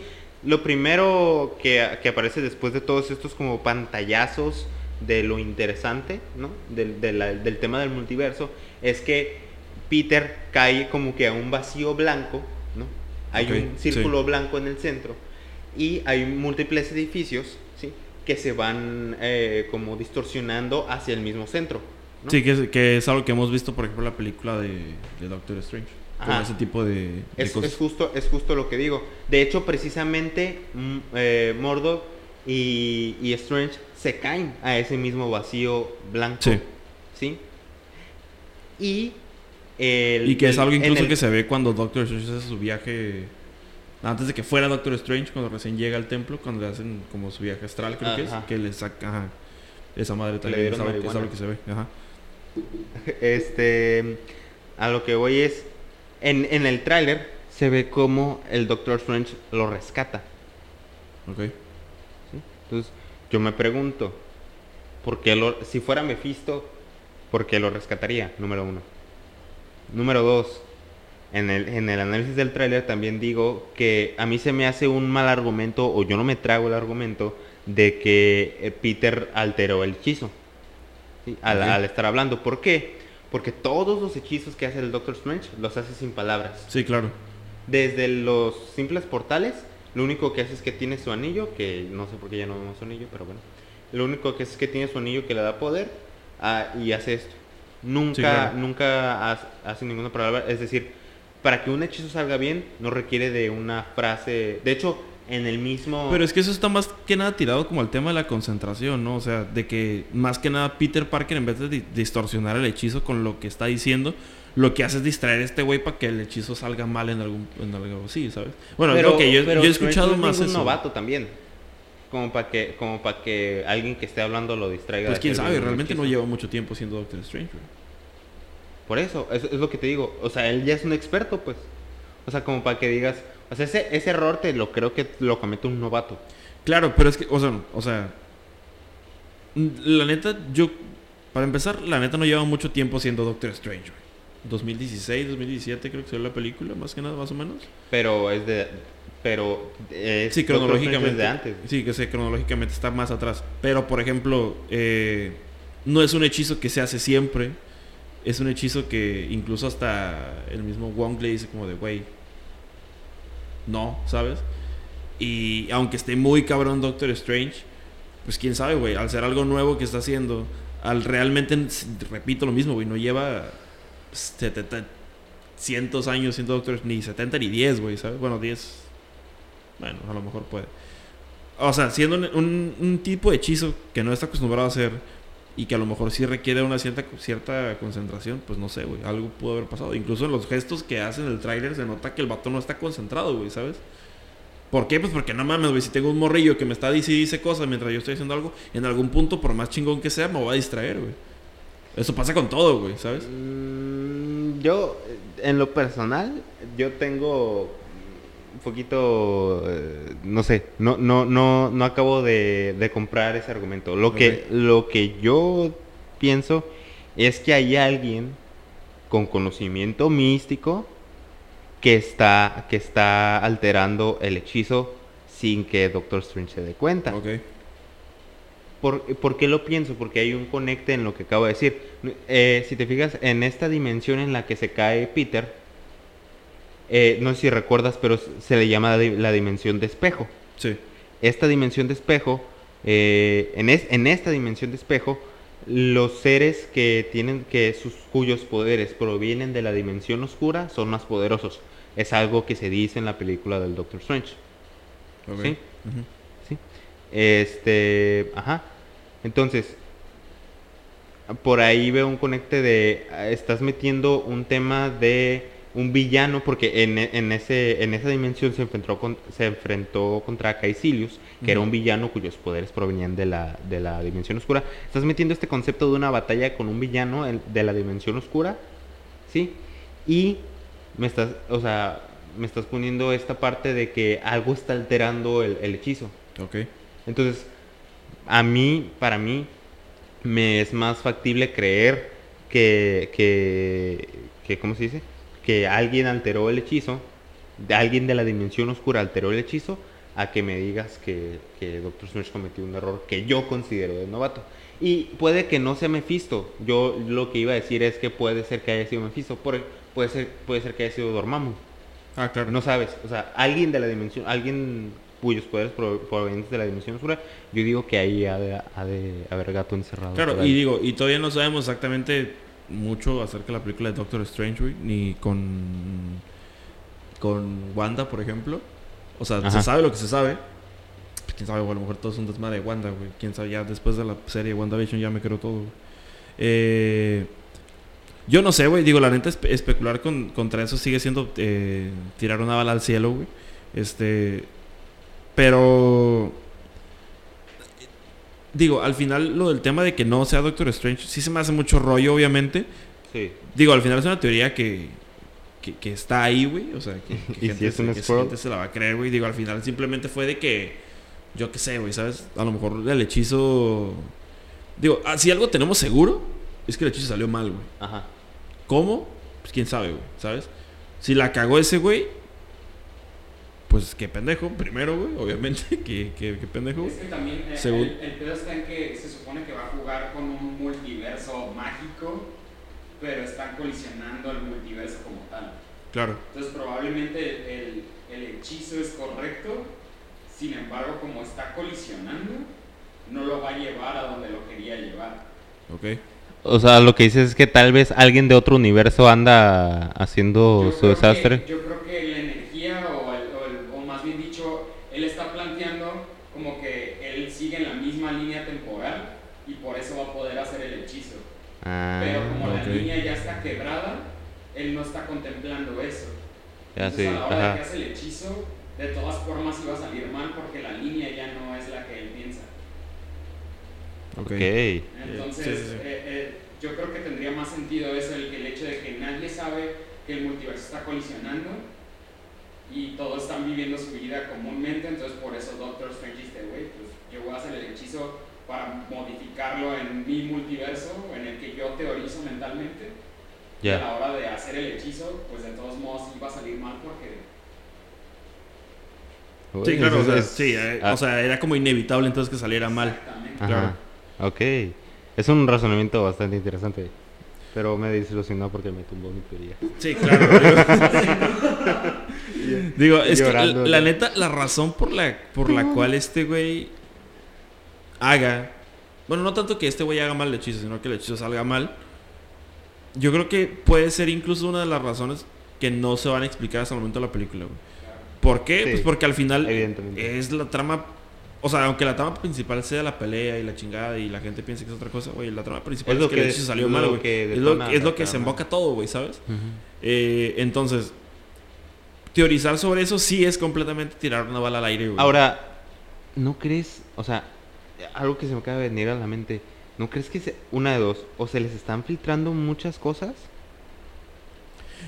Lo primero que, que aparece después de todos estos como pantallazos de lo interesante, ¿no? Del, de la- del tema del multiverso, es que Peter cae como que a un vacío blanco, ¿no? Hay un círculo blanco en el centro y hay múltiples edificios, ¿sí? Que se van eh, como distorsionando hacia el mismo centro. ¿no? Sí, que es, que es algo que hemos visto, por ejemplo, en la película de, de Doctor Strange. Con ese tipo de, de Es, cosas. es justo, es justo lo que digo. De hecho, precisamente mm, eh, Mordok y, y Strange se caen a ese mismo vacío blanco. Sí. ¿sí? Y, el- Y que es algo incluso el- que se ve cuando Doctor Strange hace su viaje. Antes de que fuera Doctor Strange, cuando recién llega al templo, cuando le hacen como su viaje astral, creo que es. Que le saca. Ajá, esa madre también. Es algo que se ve. Ajá. Este, a lo que voy es, en, en el tráiler se ve como el Doctor Strange lo rescata. Ok. ¿sí? Entonces, yo me pregunto, ¿por qué lo, si fuera Mephisto, ¿por qué lo rescataría? Número uno. Número dos, en el, en el análisis del tráiler también digo que a mí se me hace un mal argumento, o yo no me trago el argumento, de que eh, Peter alteró el hechizo. ¿sí? Al, Ok. al estar hablando. ¿Por qué? Porque todos los hechizos que hace el Doctor Strange los hace sin palabras. Sí, claro. Desde los simples portales, lo único que hace es que tiene su anillo, que no sé por qué ya no vemos su anillo, pero bueno. Lo único que hace es que tiene su anillo que le da poder ah, y hace esto. Nunca, Sí, claro. nunca hace, hace ninguna palabra. Es decir, para que un hechizo salga bien, no requiere de una frase. De hecho, en el mismo. Pero es que eso está más que nada tirado como al tema de la concentración, ¿no? O sea, de que más que nada Peter Parker, en vez de di- distorsionar el hechizo con lo que está diciendo, lo que hace es distraer a este güey para que el hechizo salga mal en algún en algo así, ¿sabes? Bueno, pero, ok, yo, pero yo he escuchado no es más ningún eso. novato también. Como para que, como para que alguien que esté hablando lo distraiga. Pues quién sabe, realmente no lleva mucho tiempo siendo Doctor Strange. güey. Por eso, eso es lo que te digo. O sea, él ya es un experto, pues. O sea, como para que digas, o sea, ese, ese error te lo creo que lo comete un novato. Claro, pero es que, o sea, o sea, la neta, yo, para empezar, la neta no lleva mucho tiempo siendo Doctor Strange, güey. 2016, 2017 creo que salió la película, más que nada, más o menos. Pero es de. Pero. Es Sí, cronológicamente. es de antes. Sí, que sé, cronológicamente está más atrás. Pero, por ejemplo, eh, no es un hechizo que se hace siempre. Es un hechizo que incluso hasta el mismo Wong le dice como de, güey, no, ¿sabes? Y aunque esté muy cabrón Doctor Strange, pues quién sabe, güey, al ser algo nuevo que está haciendo, al realmente, repito lo mismo, güey, no lleva 70, cientos años siendo Doctor ni 70 ni 10, güey, ¿sabes? Bueno, 10, bueno, a lo mejor puede. O sea, siendo un, un- un tipo de hechizo que no está acostumbrado a hacer y que a lo mejor sí requiere una cierta, cierta concentración, pues no sé, güey, algo pudo haber pasado. Incluso en los gestos que hace el tráiler se nota que el vato no está concentrado, güey, ¿sabes? ¿Por qué? Pues porque no mames, güey, si tengo un morrillo que me está diciendo dice cosas mientras yo estoy haciendo algo, en algún punto, por más chingón que sea, me voy a distraer, güey. Eso pasa con todo, güey, ¿sabes? Mm, yo, en lo personal, yo tengo un poquito, eh, no sé, no, no, no, no acabo de, de comprar ese argumento. Lo que, lo que yo pienso es que hay alguien con conocimiento místico que está, que está alterando el hechizo sin que Doctor Strange se dé cuenta. Ok. ¿Por, por qué lo pienso? Porque hay un conecte en lo que acabo de decir. Eh, si te fijas, en esta dimensión en la que se cae Peter, eh, no sé si recuerdas, pero se le llama la, di- la dimensión de espejo. Sí. Esta dimensión de espejo, eh, en, es- en esta dimensión de espejo, los seres que tienen que sus cuyos poderes provienen de la dimensión oscura son más poderosos. Es algo que se dice en la película del Doctor Strange. Sí. Este, ajá. Entonces, por ahí veo un conecte de, ah, estás metiendo un tema de un villano, porque en, en ese, en esa dimensión se enfrentó, con- se enfrentó contra Caecilius, que era un villano cuyos poderes provenían de la, de la dimensión oscura. Estás metiendo este concepto de una batalla con un villano de la dimensión oscura, ¿sí? Y me estás, o sea, me estás poniendo esta parte de que algo está alterando el- el hechizo. Ok. Entonces, a mí, para mí, me es más factible creer que, que, que ¿cómo se dice? Que alguien alteró el hechizo, de alguien de la dimensión oscura alteró el hechizo, a que me digas que, que Doctor Strange cometió un error que yo considero de novato. Y puede que no sea Mephisto. Yo lo que iba a decir es que puede ser que haya sido Mephisto. Por, puede, ser, puede ser que haya sido Dormammu. Ah, claro. No sabes, o sea, alguien de la dimensión, alguien cuyos poderes pro- provenientes de la dimensión oscura, yo digo que ahí ha de, ha de haber gato encerrado. Claro, y digo, y todavía no sabemos exactamente mucho acerca de la película de Doctor Strange, güey, ni con con Wanda, por ejemplo. O sea, Ajá. se sabe lo que se sabe. Pues, Quién sabe, güey, a lo mejor todo es un desmadre de Wanda, güey. Quién sabe, ya después de la serie de WandaVision ya me creo todo, güey. Eh, yo no sé, güey. Digo, la neta, espe- especular con- contra eso sigue siendo eh, tirar una bala al cielo, güey. Este. Pero. Digo, al final lo del tema de que no sea Doctor Strange sí se me hace mucho rollo, obviamente. Sí, Digo, al final es una teoría que, que, que está ahí, güey. O sea, que, que ¿Y gente, si es se- un que scroll? gente se la va a creer, güey. Digo, al final simplemente fue de que, yo qué sé, güey, ¿sabes? A lo mejor el hechizo... Digo, ah, si algo tenemos seguro, es que el hechizo salió mal, güey. ajá. ¿Cómo? Pues quién sabe, güey, ¿sabes? Si la cagó ese güey, pues qué pendejo, primero, güey, obviamente, que, que, que pendejo. Es que también eh, Según- el, el pedo está en que se supone que va a jugar con un multiverso mágico, pero están colisionando el multiverso como tal. Claro. Entonces probablemente el, el hechizo es correcto, sin embargo como está colisionando, no lo va a llevar a donde lo quería llevar. Ok. O sea, lo que dices es que tal vez alguien de otro universo anda haciendo Yo su desastre. Que, yo creo que la energía, o, el- o más bien dicho, él está planteando como que él sigue en la misma línea temporal y por eso va a poder hacer el hechizo. Ah, Pero como ok. la línea ya está quebrada, él no está contemplando eso. ya Entonces sí, a la hora de que ajá. hace el hechizo, de todas formas iba a salir mal porque la línea ya no es la que él piensa. Ok. Ok. Entonces, Sí, sí, sí. eh, eh, yo creo que tendría más sentido eso, el, el hecho de que nadie sabe que el multiverso está colisionando y todos están viviendo su vida comúnmente, entonces por eso Doctor Strange dice, güey, pues yo voy a hacer el hechizo para modificarlo en mi multiverso, en el que yo teorizo mentalmente. Y a la hora de hacer el hechizo, pues de todos modos iba a salir mal porque Sí, claro, o eso sea, es- sí, eh, ah, o sea, era como inevitable entonces que saliera mal. Exactamente. Ajá. claro. Ok. Es un razonamiento bastante interesante. Pero me desilusionó porque me tumbó mi teoría. Sí, claro. Digo, Digo, es que la, neta, la razón por la, por la cual este güey haga. Bueno, no tanto que este güey haga mal el hechizo, sino que el hechizo salga mal. Yo creo que puede ser incluso una de las razones que no se van a explicar hasta el momento de la película, güey. ¿Por qué? Sí, pues porque al final es la trama. O sea, aunque la trama principal sea la pelea y la chingada y la gente piense que es otra cosa, güey, la trama principal Es es, lo que, que el salió mal, güey. Es lo, es lo que se emboca todo, güey, ¿sabes? Eh, entonces, teorizar sobre eso sí es completamente tirar una bala al aire, güey. Ahora, ¿no crees? O sea, algo que se me acaba de venir a la mente. ¿No crees que se, una de dos, o se les están filtrando muchas cosas?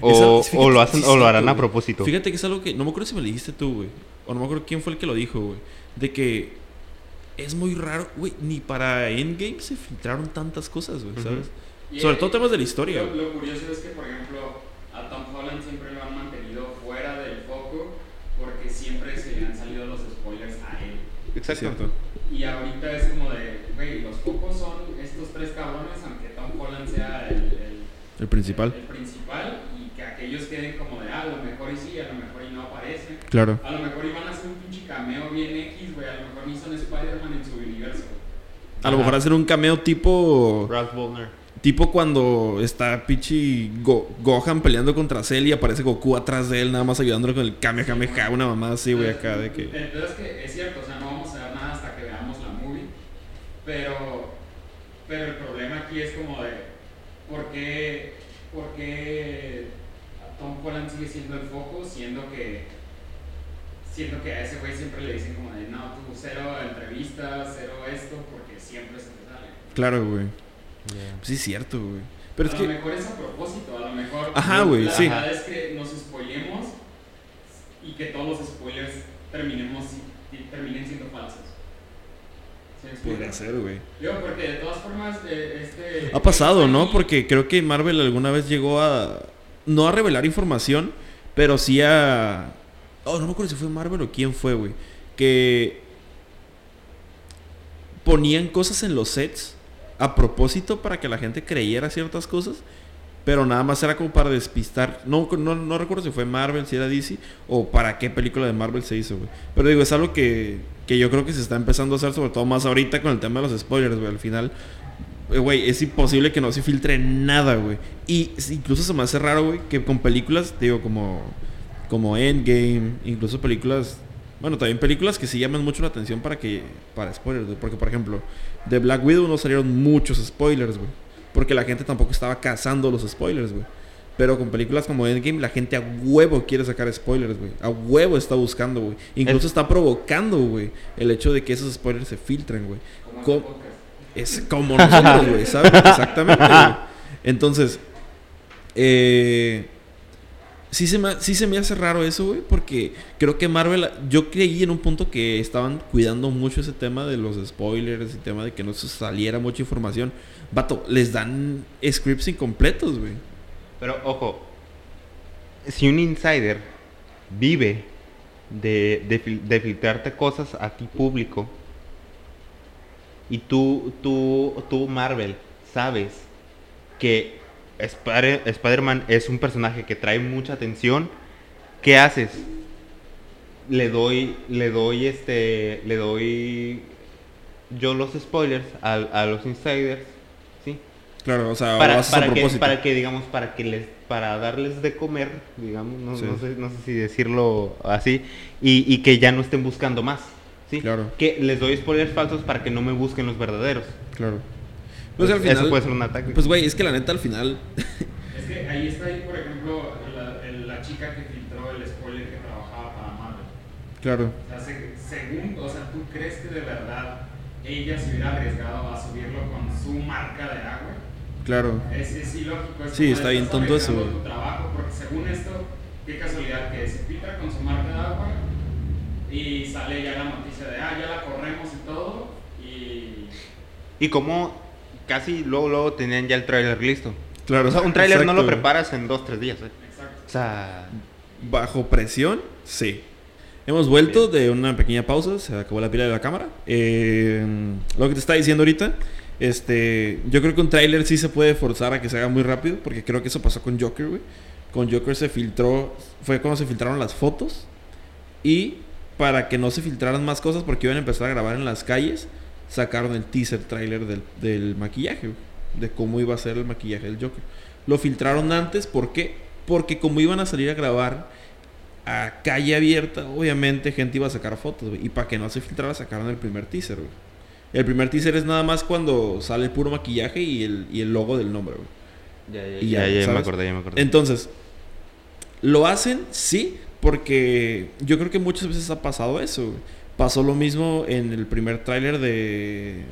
O, lo hacen o lo harán a propósito. Fíjate que es algo que no me acuerdo si me lo dijiste tú, güey. O no me acuerdo quién fue el que lo dijo, güey. De que es muy raro, güey. Ni para Endgame se filtraron tantas cosas, güey. ¿sabes? Y Sobre todo temas de la historia, Lo, curioso es que, por ejemplo, a Tom Holland siempre lo han mantenido fuera del foco porque siempre se le han salido los spoilers a él. Exacto. Y ahorita es como de, güey, los focos son estos tres cabrones, aunque Tom Holland sea el, el- El principal. el principal, y que aquellos queden como de, ah, a lo mejor y sí, a lo mejor y no aparecen. Claro. A lo mejor iban a hacer un pinche cameo bien X, Spider-Man en su universo. A lo mejor hacer un cameo tipo. Ralph Bollner. Tipo cuando está Pichi Go- Gohan peleando contra Cell y aparece Goku atrás de él, nada más ayudándolo con el Kamehameha, una mamá así, güey, acá de que. El pedo es que es cierto, o sea, no vamos a ver nada hasta que veamos la movie, pero, pero el problema aquí es como de, ¿por qué, por qué Tom Holland sigue siendo el foco, siendo que, siendo que a ese güey siempre le dicen como de, no, tú cero entrevistas, cero esto, porque siempre se te sale. Claro, güey. Sí, es cierto, güey. Pero es a lo que. mejor es a propósito, a lo mejor Ajá, güey, la sí. verdad es que nos spoilemos y que todos los spoilers terminemos terminen siendo falsos. Podría ser, güey. Digo, porque de todas formas, eh, este... Ha pasado, ¿no? aquí- Porque creo que Marvel alguna vez llegó a. No a revelar información, pero sí a. Oh, no me acuerdo si fue Marvel o quién fue, güey. Que. Ponían cosas en los sets a propósito para que la gente creyera ciertas cosas. Pero nada más era como para despistar. No, no, no recuerdo si fue Marvel, si era DC o para qué película de Marvel se hizo, güey. Pero digo, es algo que, que yo creo que se está empezando a hacer, sobre todo más ahorita con el tema de los spoilers, güey. Al final, eh, güey, es imposible que no se filtre nada, güey. Y incluso se me hace raro, güey, que con películas, digo, como, como Endgame, incluso películas, bueno, también películas que sí llaman mucho la atención para que, para spoilers, güey. Porque, por ejemplo, de Black Widow no salieron muchos spoilers, güey. Porque la gente tampoco estaba cazando los spoilers, güey. Pero con películas como Endgame, la gente a huevo quiere sacar spoilers, güey. A huevo está buscando, güey. Incluso Es- está provocando, güey, el hecho de que esos spoilers se filtren, güey. Co-. Es como nosotros, güey, ¿sabes? Exactamente, güey. Entonces, eh, sí, se me, sí se me hace raro eso, güey, porque creo que Marvel, yo creí en un punto que estaban cuidando mucho ese tema de los spoilers, el tema de que no saliera mucha información. Vato, les dan scripts incompletos, güey. Pero ojo, si un insider vive de, de, de filtrarte cosas a ti público y tú, tú, tú Marvel, sabes que Spider- Spider-Man es un personaje que trae mucha atención, ¿qué haces? Le doy, le doy este, le doy yo los spoilers a, a los insiders, ¿sí? Claro, o sea, lo para, a para que, propósito. para que digamos para que les para darles de comer digamos no, Sí. no sé, no sé si decirlo así y, y que ya no estén buscando más sí Claro. que les doy spoilers falsos para que no me busquen los verdaderos Claro. Pues al final, eso puede ser un ataque Pues, güey, es que la neta al final... Es que ahí está ahí, por ejemplo, la, el- la chica que filtró el spoiler que trabajaba para Marvel. Claro. O sea, se- según, o sea, ¿tú crees que de verdad ella se hubiera arriesgado a subirlo con su marca de agua? Claro. Es, es ilógico. Es Sí, está bien tonto eso, tu trabajo, porque según esto, qué casualidad que se filtra con su marca de agua y sale ya la noticia de, ah, ya la corremos y todo. Y. y como casi luego luego tenían ya el tráiler listo Claro. o sea un tráiler no lo preparas en dos tres días ¿eh? Exacto. o sea Bajo presión, sí. Hemos vuelto de una pequeña pausa, se acabó la pila de la cámara. Eh, lo que te estaba diciendo ahorita, este, yo creo que un tráiler sí se puede forzar a que se haga muy rápido, porque creo que eso pasó con Joker, güey. Con Joker se filtró, fue cuando se filtraron las fotos y para que no se filtraran más cosas, porque iban a empezar a grabar en las calles, sacaron el teaser trailer del, del maquillaje, güey, de cómo iba a ser el maquillaje del Joker. Lo filtraron antes, ¿por qué? Porque como iban a salir a grabar a calle abierta, obviamente gente iba a sacar fotos, güey. Y para que no se filtrara, sacaron el primer teaser, güey. El primer teaser es nada más cuando sale el puro maquillaje y el, y el logo del nombre, güey. ya, ya, Y ya, ya, ya me acordé ya me acordé Entonces, ¿lo hacen? Sí, Porque yo creo que muchas veces ha pasado eso. güey. Pasó lo mismo en el primer tráiler de,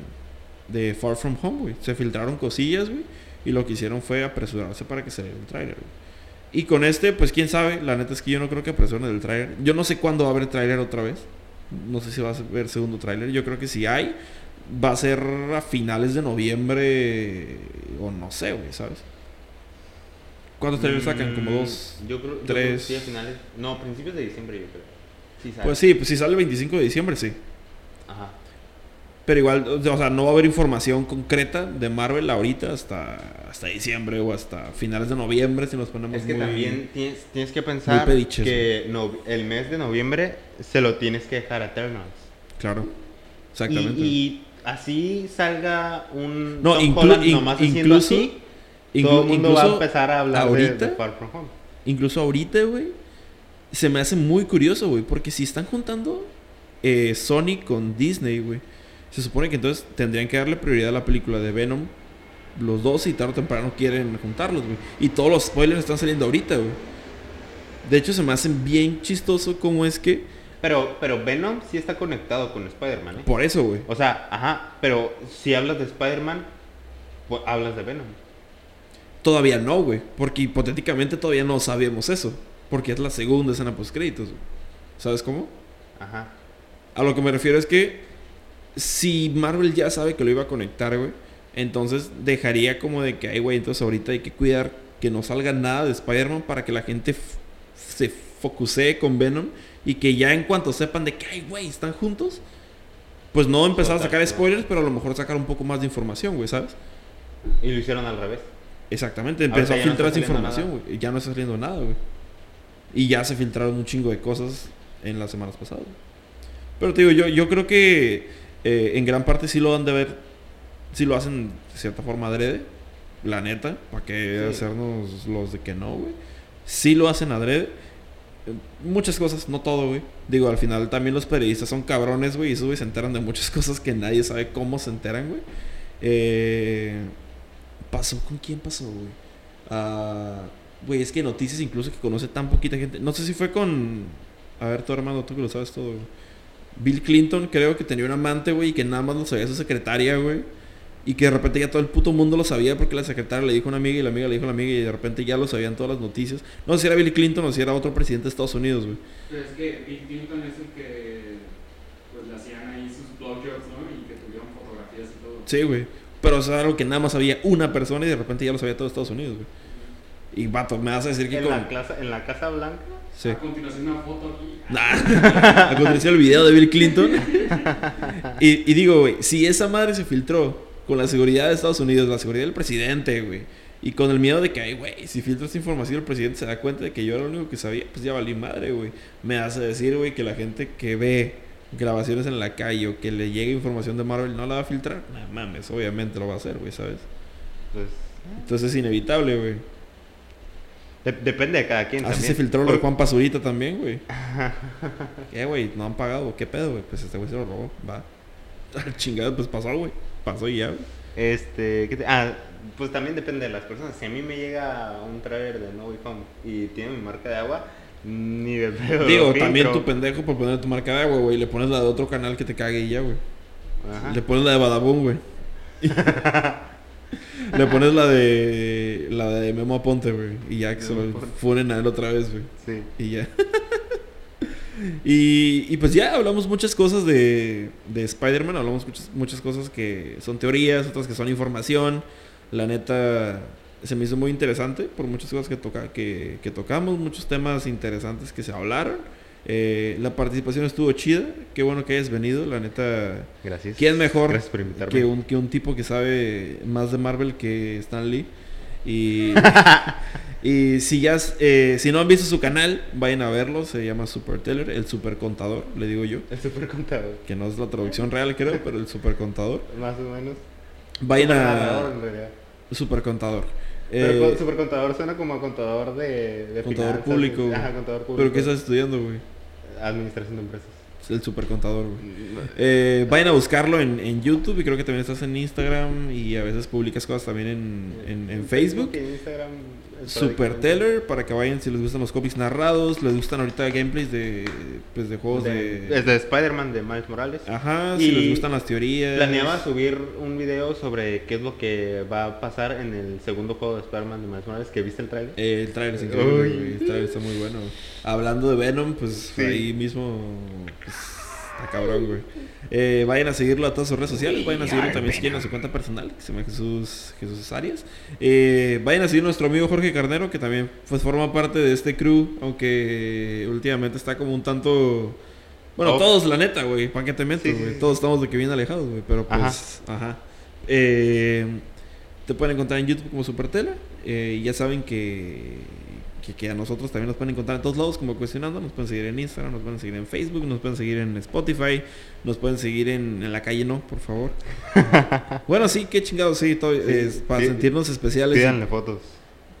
de Far From Home, güey. Se filtraron cosillas, güey. Y lo que hicieron fue apresurarse para que saliera el tráiler, güey. Y con este, pues quién sabe. La neta es que yo no creo que apresuren el tráiler. Yo no sé cuándo va a haber tráiler otra vez. No sé si va a haber segundo tráiler. Yo creo que si hay, va a ser a finales de noviembre o no sé, güey, ¿sabes? ¿Cuántos trailers sacan? Como dos. Mm, Yo creo, yo tres. creo que sí, a finales. No, principios de diciembre, yo creo. Sí, sale. Pues sí, pues si sale el 25 de diciembre, sí. Ajá. Pero igual, o sea, no va a haber información concreta de Marvel ahorita hasta, hasta diciembre o hasta finales de noviembre si nos ponemos Es que muy- también tienes, tienes que pensar que no- el mes de noviembre se lo tienes que dejar a Eternals. Claro, Y, exactamente. y así salga un No, Tom inclu- Holland in- nomás haciendo incluso- así, Inclu- todo el mundo va a incluso empezar a hablar de, ahorita, de Far From Home. incluso ahorita, güey, se me hace muy curioso, güey, porque si están juntando eh, Sony con Disney, güey, se supone que entonces tendrían que darle prioridad a la película de Venom. Los dos y tarde o temprano quieren juntarlos, güey. Y todos los spoilers están saliendo ahorita, güey. De hecho, se me hacen bien chistoso cómo es que... Pero, pero Venom sí está conectado con Spider-Man, ¿eh? Por eso, güey. O sea, ajá, pero si hablas de Spider-Man, pues hablas de Venom. Todavía no, güey. Porque hipotéticamente todavía no sabemos eso. Porque es la segunda escena post créditos. ¿Sabes cómo? Ajá. A lo que me refiero es que si Marvel ya sabe que lo iba a conectar, güey, entonces dejaría como de que, ay, güey, entonces ahorita hay que cuidar que no salga nada de Spider-Man para que la gente se focusee con Venom y que ya en cuanto sepan de que, ay, güey, están juntos, pues no empezar a sacar spoilers, pero a lo mejor sacar un poco más de información, güey, ¿sabes? Y lo hicieron al revés. Exactamente, empezó a no filtrar esa información, güey. y Ya no está saliendo nada, güey. Y ya se filtraron un chingo de cosas en las semanas pasadas. Pero te digo, yo, yo creo que eh, en gran parte sí lo han de ver, sí lo hacen de cierta forma adrede, la neta, para que Sí. hacernos los de que no, güey. Sí lo hacen adrede. Muchas cosas, no todo, güey. Digo, al final también los periodistas son cabrones, güey, y güey se enteran de muchas cosas que nadie sabe cómo se enteran, güey. Eh, ¿Pasó con quién pasó, güey? Ah, Güey, es que noticias incluso que conoce tan poquita gente. No sé si fue con. A ver, tú, hermano, tú que lo sabes todo. Bill Clinton, creo que tenía un amante, güey, y que nada más lo sabía su secretaria, güey. Y que de repente ya todo el puto mundo lo sabía porque la secretaria le dijo a una amiga y la amiga le dijo a la amiga y de repente ya lo sabían todas las noticias. No sé si era Bill Clinton o si era otro presidente de Estados Unidos, güey. Pero es que Bill Clinton es el que pues le hacían ahí sus blowjobs, ¿no? Y que tuvieron fotografías y todo. Sí, güey. Pero eso era algo que nada más sabía una persona y de repente ya lo sabía todo Estados Unidos, güey. Y vato, me vas a decir que En con... la, clase, en la Casa Blanca. Sí. A continuación una foto aquí. Nah. A continuación el video de Bill Clinton. Y, y digo, güey, si esa madre se filtró con la seguridad de Estados Unidos, la seguridad del presidente, güey, y con el miedo de que, ay, güey, si filtro esta información el presidente se da cuenta de que yo era lo único que sabía, pues ya valí madre, güey. Me hace decir, güey, que la gente que ve grabaciones en la calle o que le llegue información de Marvel no la va a filtrar. Nah, mames, obviamente lo va a hacer, güey, ¿sabes? Pues, Entonces es inevitable, güey. De- depende de cada quien Así también. se filtró lo de Juan Pazurita también, güey. ¿Qué, güey? No han pagado. ¿Qué pedo, güey? Pues este güey se lo robó. Va. Chingado, pues pasó, güey. Pasó y ya, güey. Este, ¿qué te- ah, pues también depende de las personas. Si a mí me llega un trailer de No Way Home y tiene mi marca de agua, ni de pedo. Digo, también tu pendejo por poner tu marca de agua, güey. Le pones la de otro canal que te cague y ya, güey. Le pones la de Badabun, güey. Le pones la de la de Memo Aponte, güey. Y ya que se lo funen a él otra vez, güey. Sí. Y ya. y, y pues ya hablamos muchas cosas de, de Spider-Man. Hablamos muchas, muchas cosas que son teorías, otras que son información. La neta se me hizo muy interesante por muchas cosas que, toca, que, que tocamos, muchos temas interesantes que se hablaron. Eh, la participación estuvo chida. Qué bueno que hayas venido. La neta, Gracias. ¿quién mejor por que un, que un tipo que sabe más de Marvel que Stan Lee? Y, y si ya eh, si no han visto su canal, vayan a verlo. Se llama Super Teller, el super contador, le digo yo. El super contador. Que no es la traducción real, creo, pero el super contador. Más o menos. Vayan a super contador. Pero Eh, super contador suena como contador de, de contador finanzas, público. Ajá, contador público. ¿Pero qué estás estudiando, güey? Administración de empresas. Es el super contador, güey. Eh, vayan a buscarlo en, en YouTube y creo que también estás en Instagram y a veces publicas cosas también en, en, en Facebook. En Instagram. Super Teller para que vayan si les gustan los cómics narrados, les gustan ahorita gameplays de, pues, de juegos de... Es de Spider-Man de Miles Morales. Ajá, si Y les gustan las teorías. Planeaba subir un video sobre qué es lo que va a pasar en el segundo juego de Spider-Man de Miles Morales, que viste el trailer. Eh, el trailer es increíble, El trailer está muy bueno. Hablando de Venom, pues Sí. ahí mismo. Pues, está cabrón, güey. Eh, vayan a seguirlo a todas sus redes sociales. Vayan a seguirlo también si quieren a su cuenta personal, que se llama Jesús, Jesús Arias. Eh, vayan a seguir a nuestro amigo Jorge Carnero, que también pues, forma parte de este crew, aunque últimamente está como un tanto. Bueno, Off. todos, la neta, güey. ¿Para qué te meto, Sí, güey? sí. Todos estamos de que bien alejados, güey. Pero pues, ajá. Eh, te pueden encontrar en YouTube como Supertela. Eh, y ya saben que, que, que a nosotros también nos pueden encontrar en todos lados como Cuestionando. Nos pueden seguir en Instagram, nos pueden seguir en Facebook, nos pueden seguir en Spotify, nos pueden seguir en, en la calle, no, por favor. bueno, sí, qué chingados, sí, todo, es para sí. sentirnos especiales. Pídanle fotos.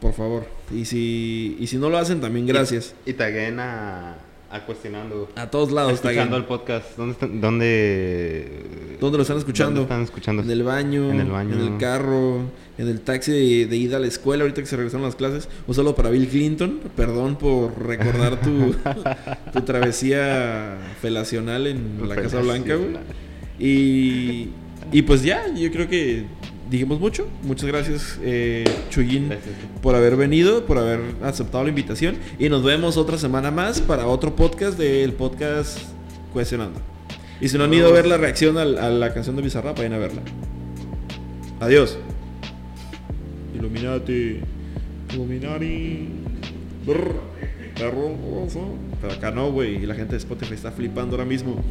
Por favor. Y si, y si no lo hacen, también gracias. Y taguen a, a Cuestionando. A todos lados, escuchando el podcast. ¿Dónde están? ¿Dónde, ¿Dónde lo están escuchando? ¿Dónde están escuchando? En el baño, En el baño. en el carro, en el taxi de, de ida a la escuela, ahorita que se regresaron las clases. Un solo para Bill Clinton. Perdón por recordar tu, tu travesía felacional en la Casa Blanca, güey. Y, y pues ya, yo creo que dijimos mucho. Muchas gracias, eh, Chuyín, Gracias. por haber venido, por haber aceptado la invitación. Y nos vemos otra semana más para otro podcast del podcast Cuestionando. Y si no han ido a ver la reacción al- a, la canción de Bizarrap, vayan a verla. Adiós. Illuminati. Illuminati. Brr. Perro. Pero acá no, güey. Y la gente de Spotify está flipando ahora mismo.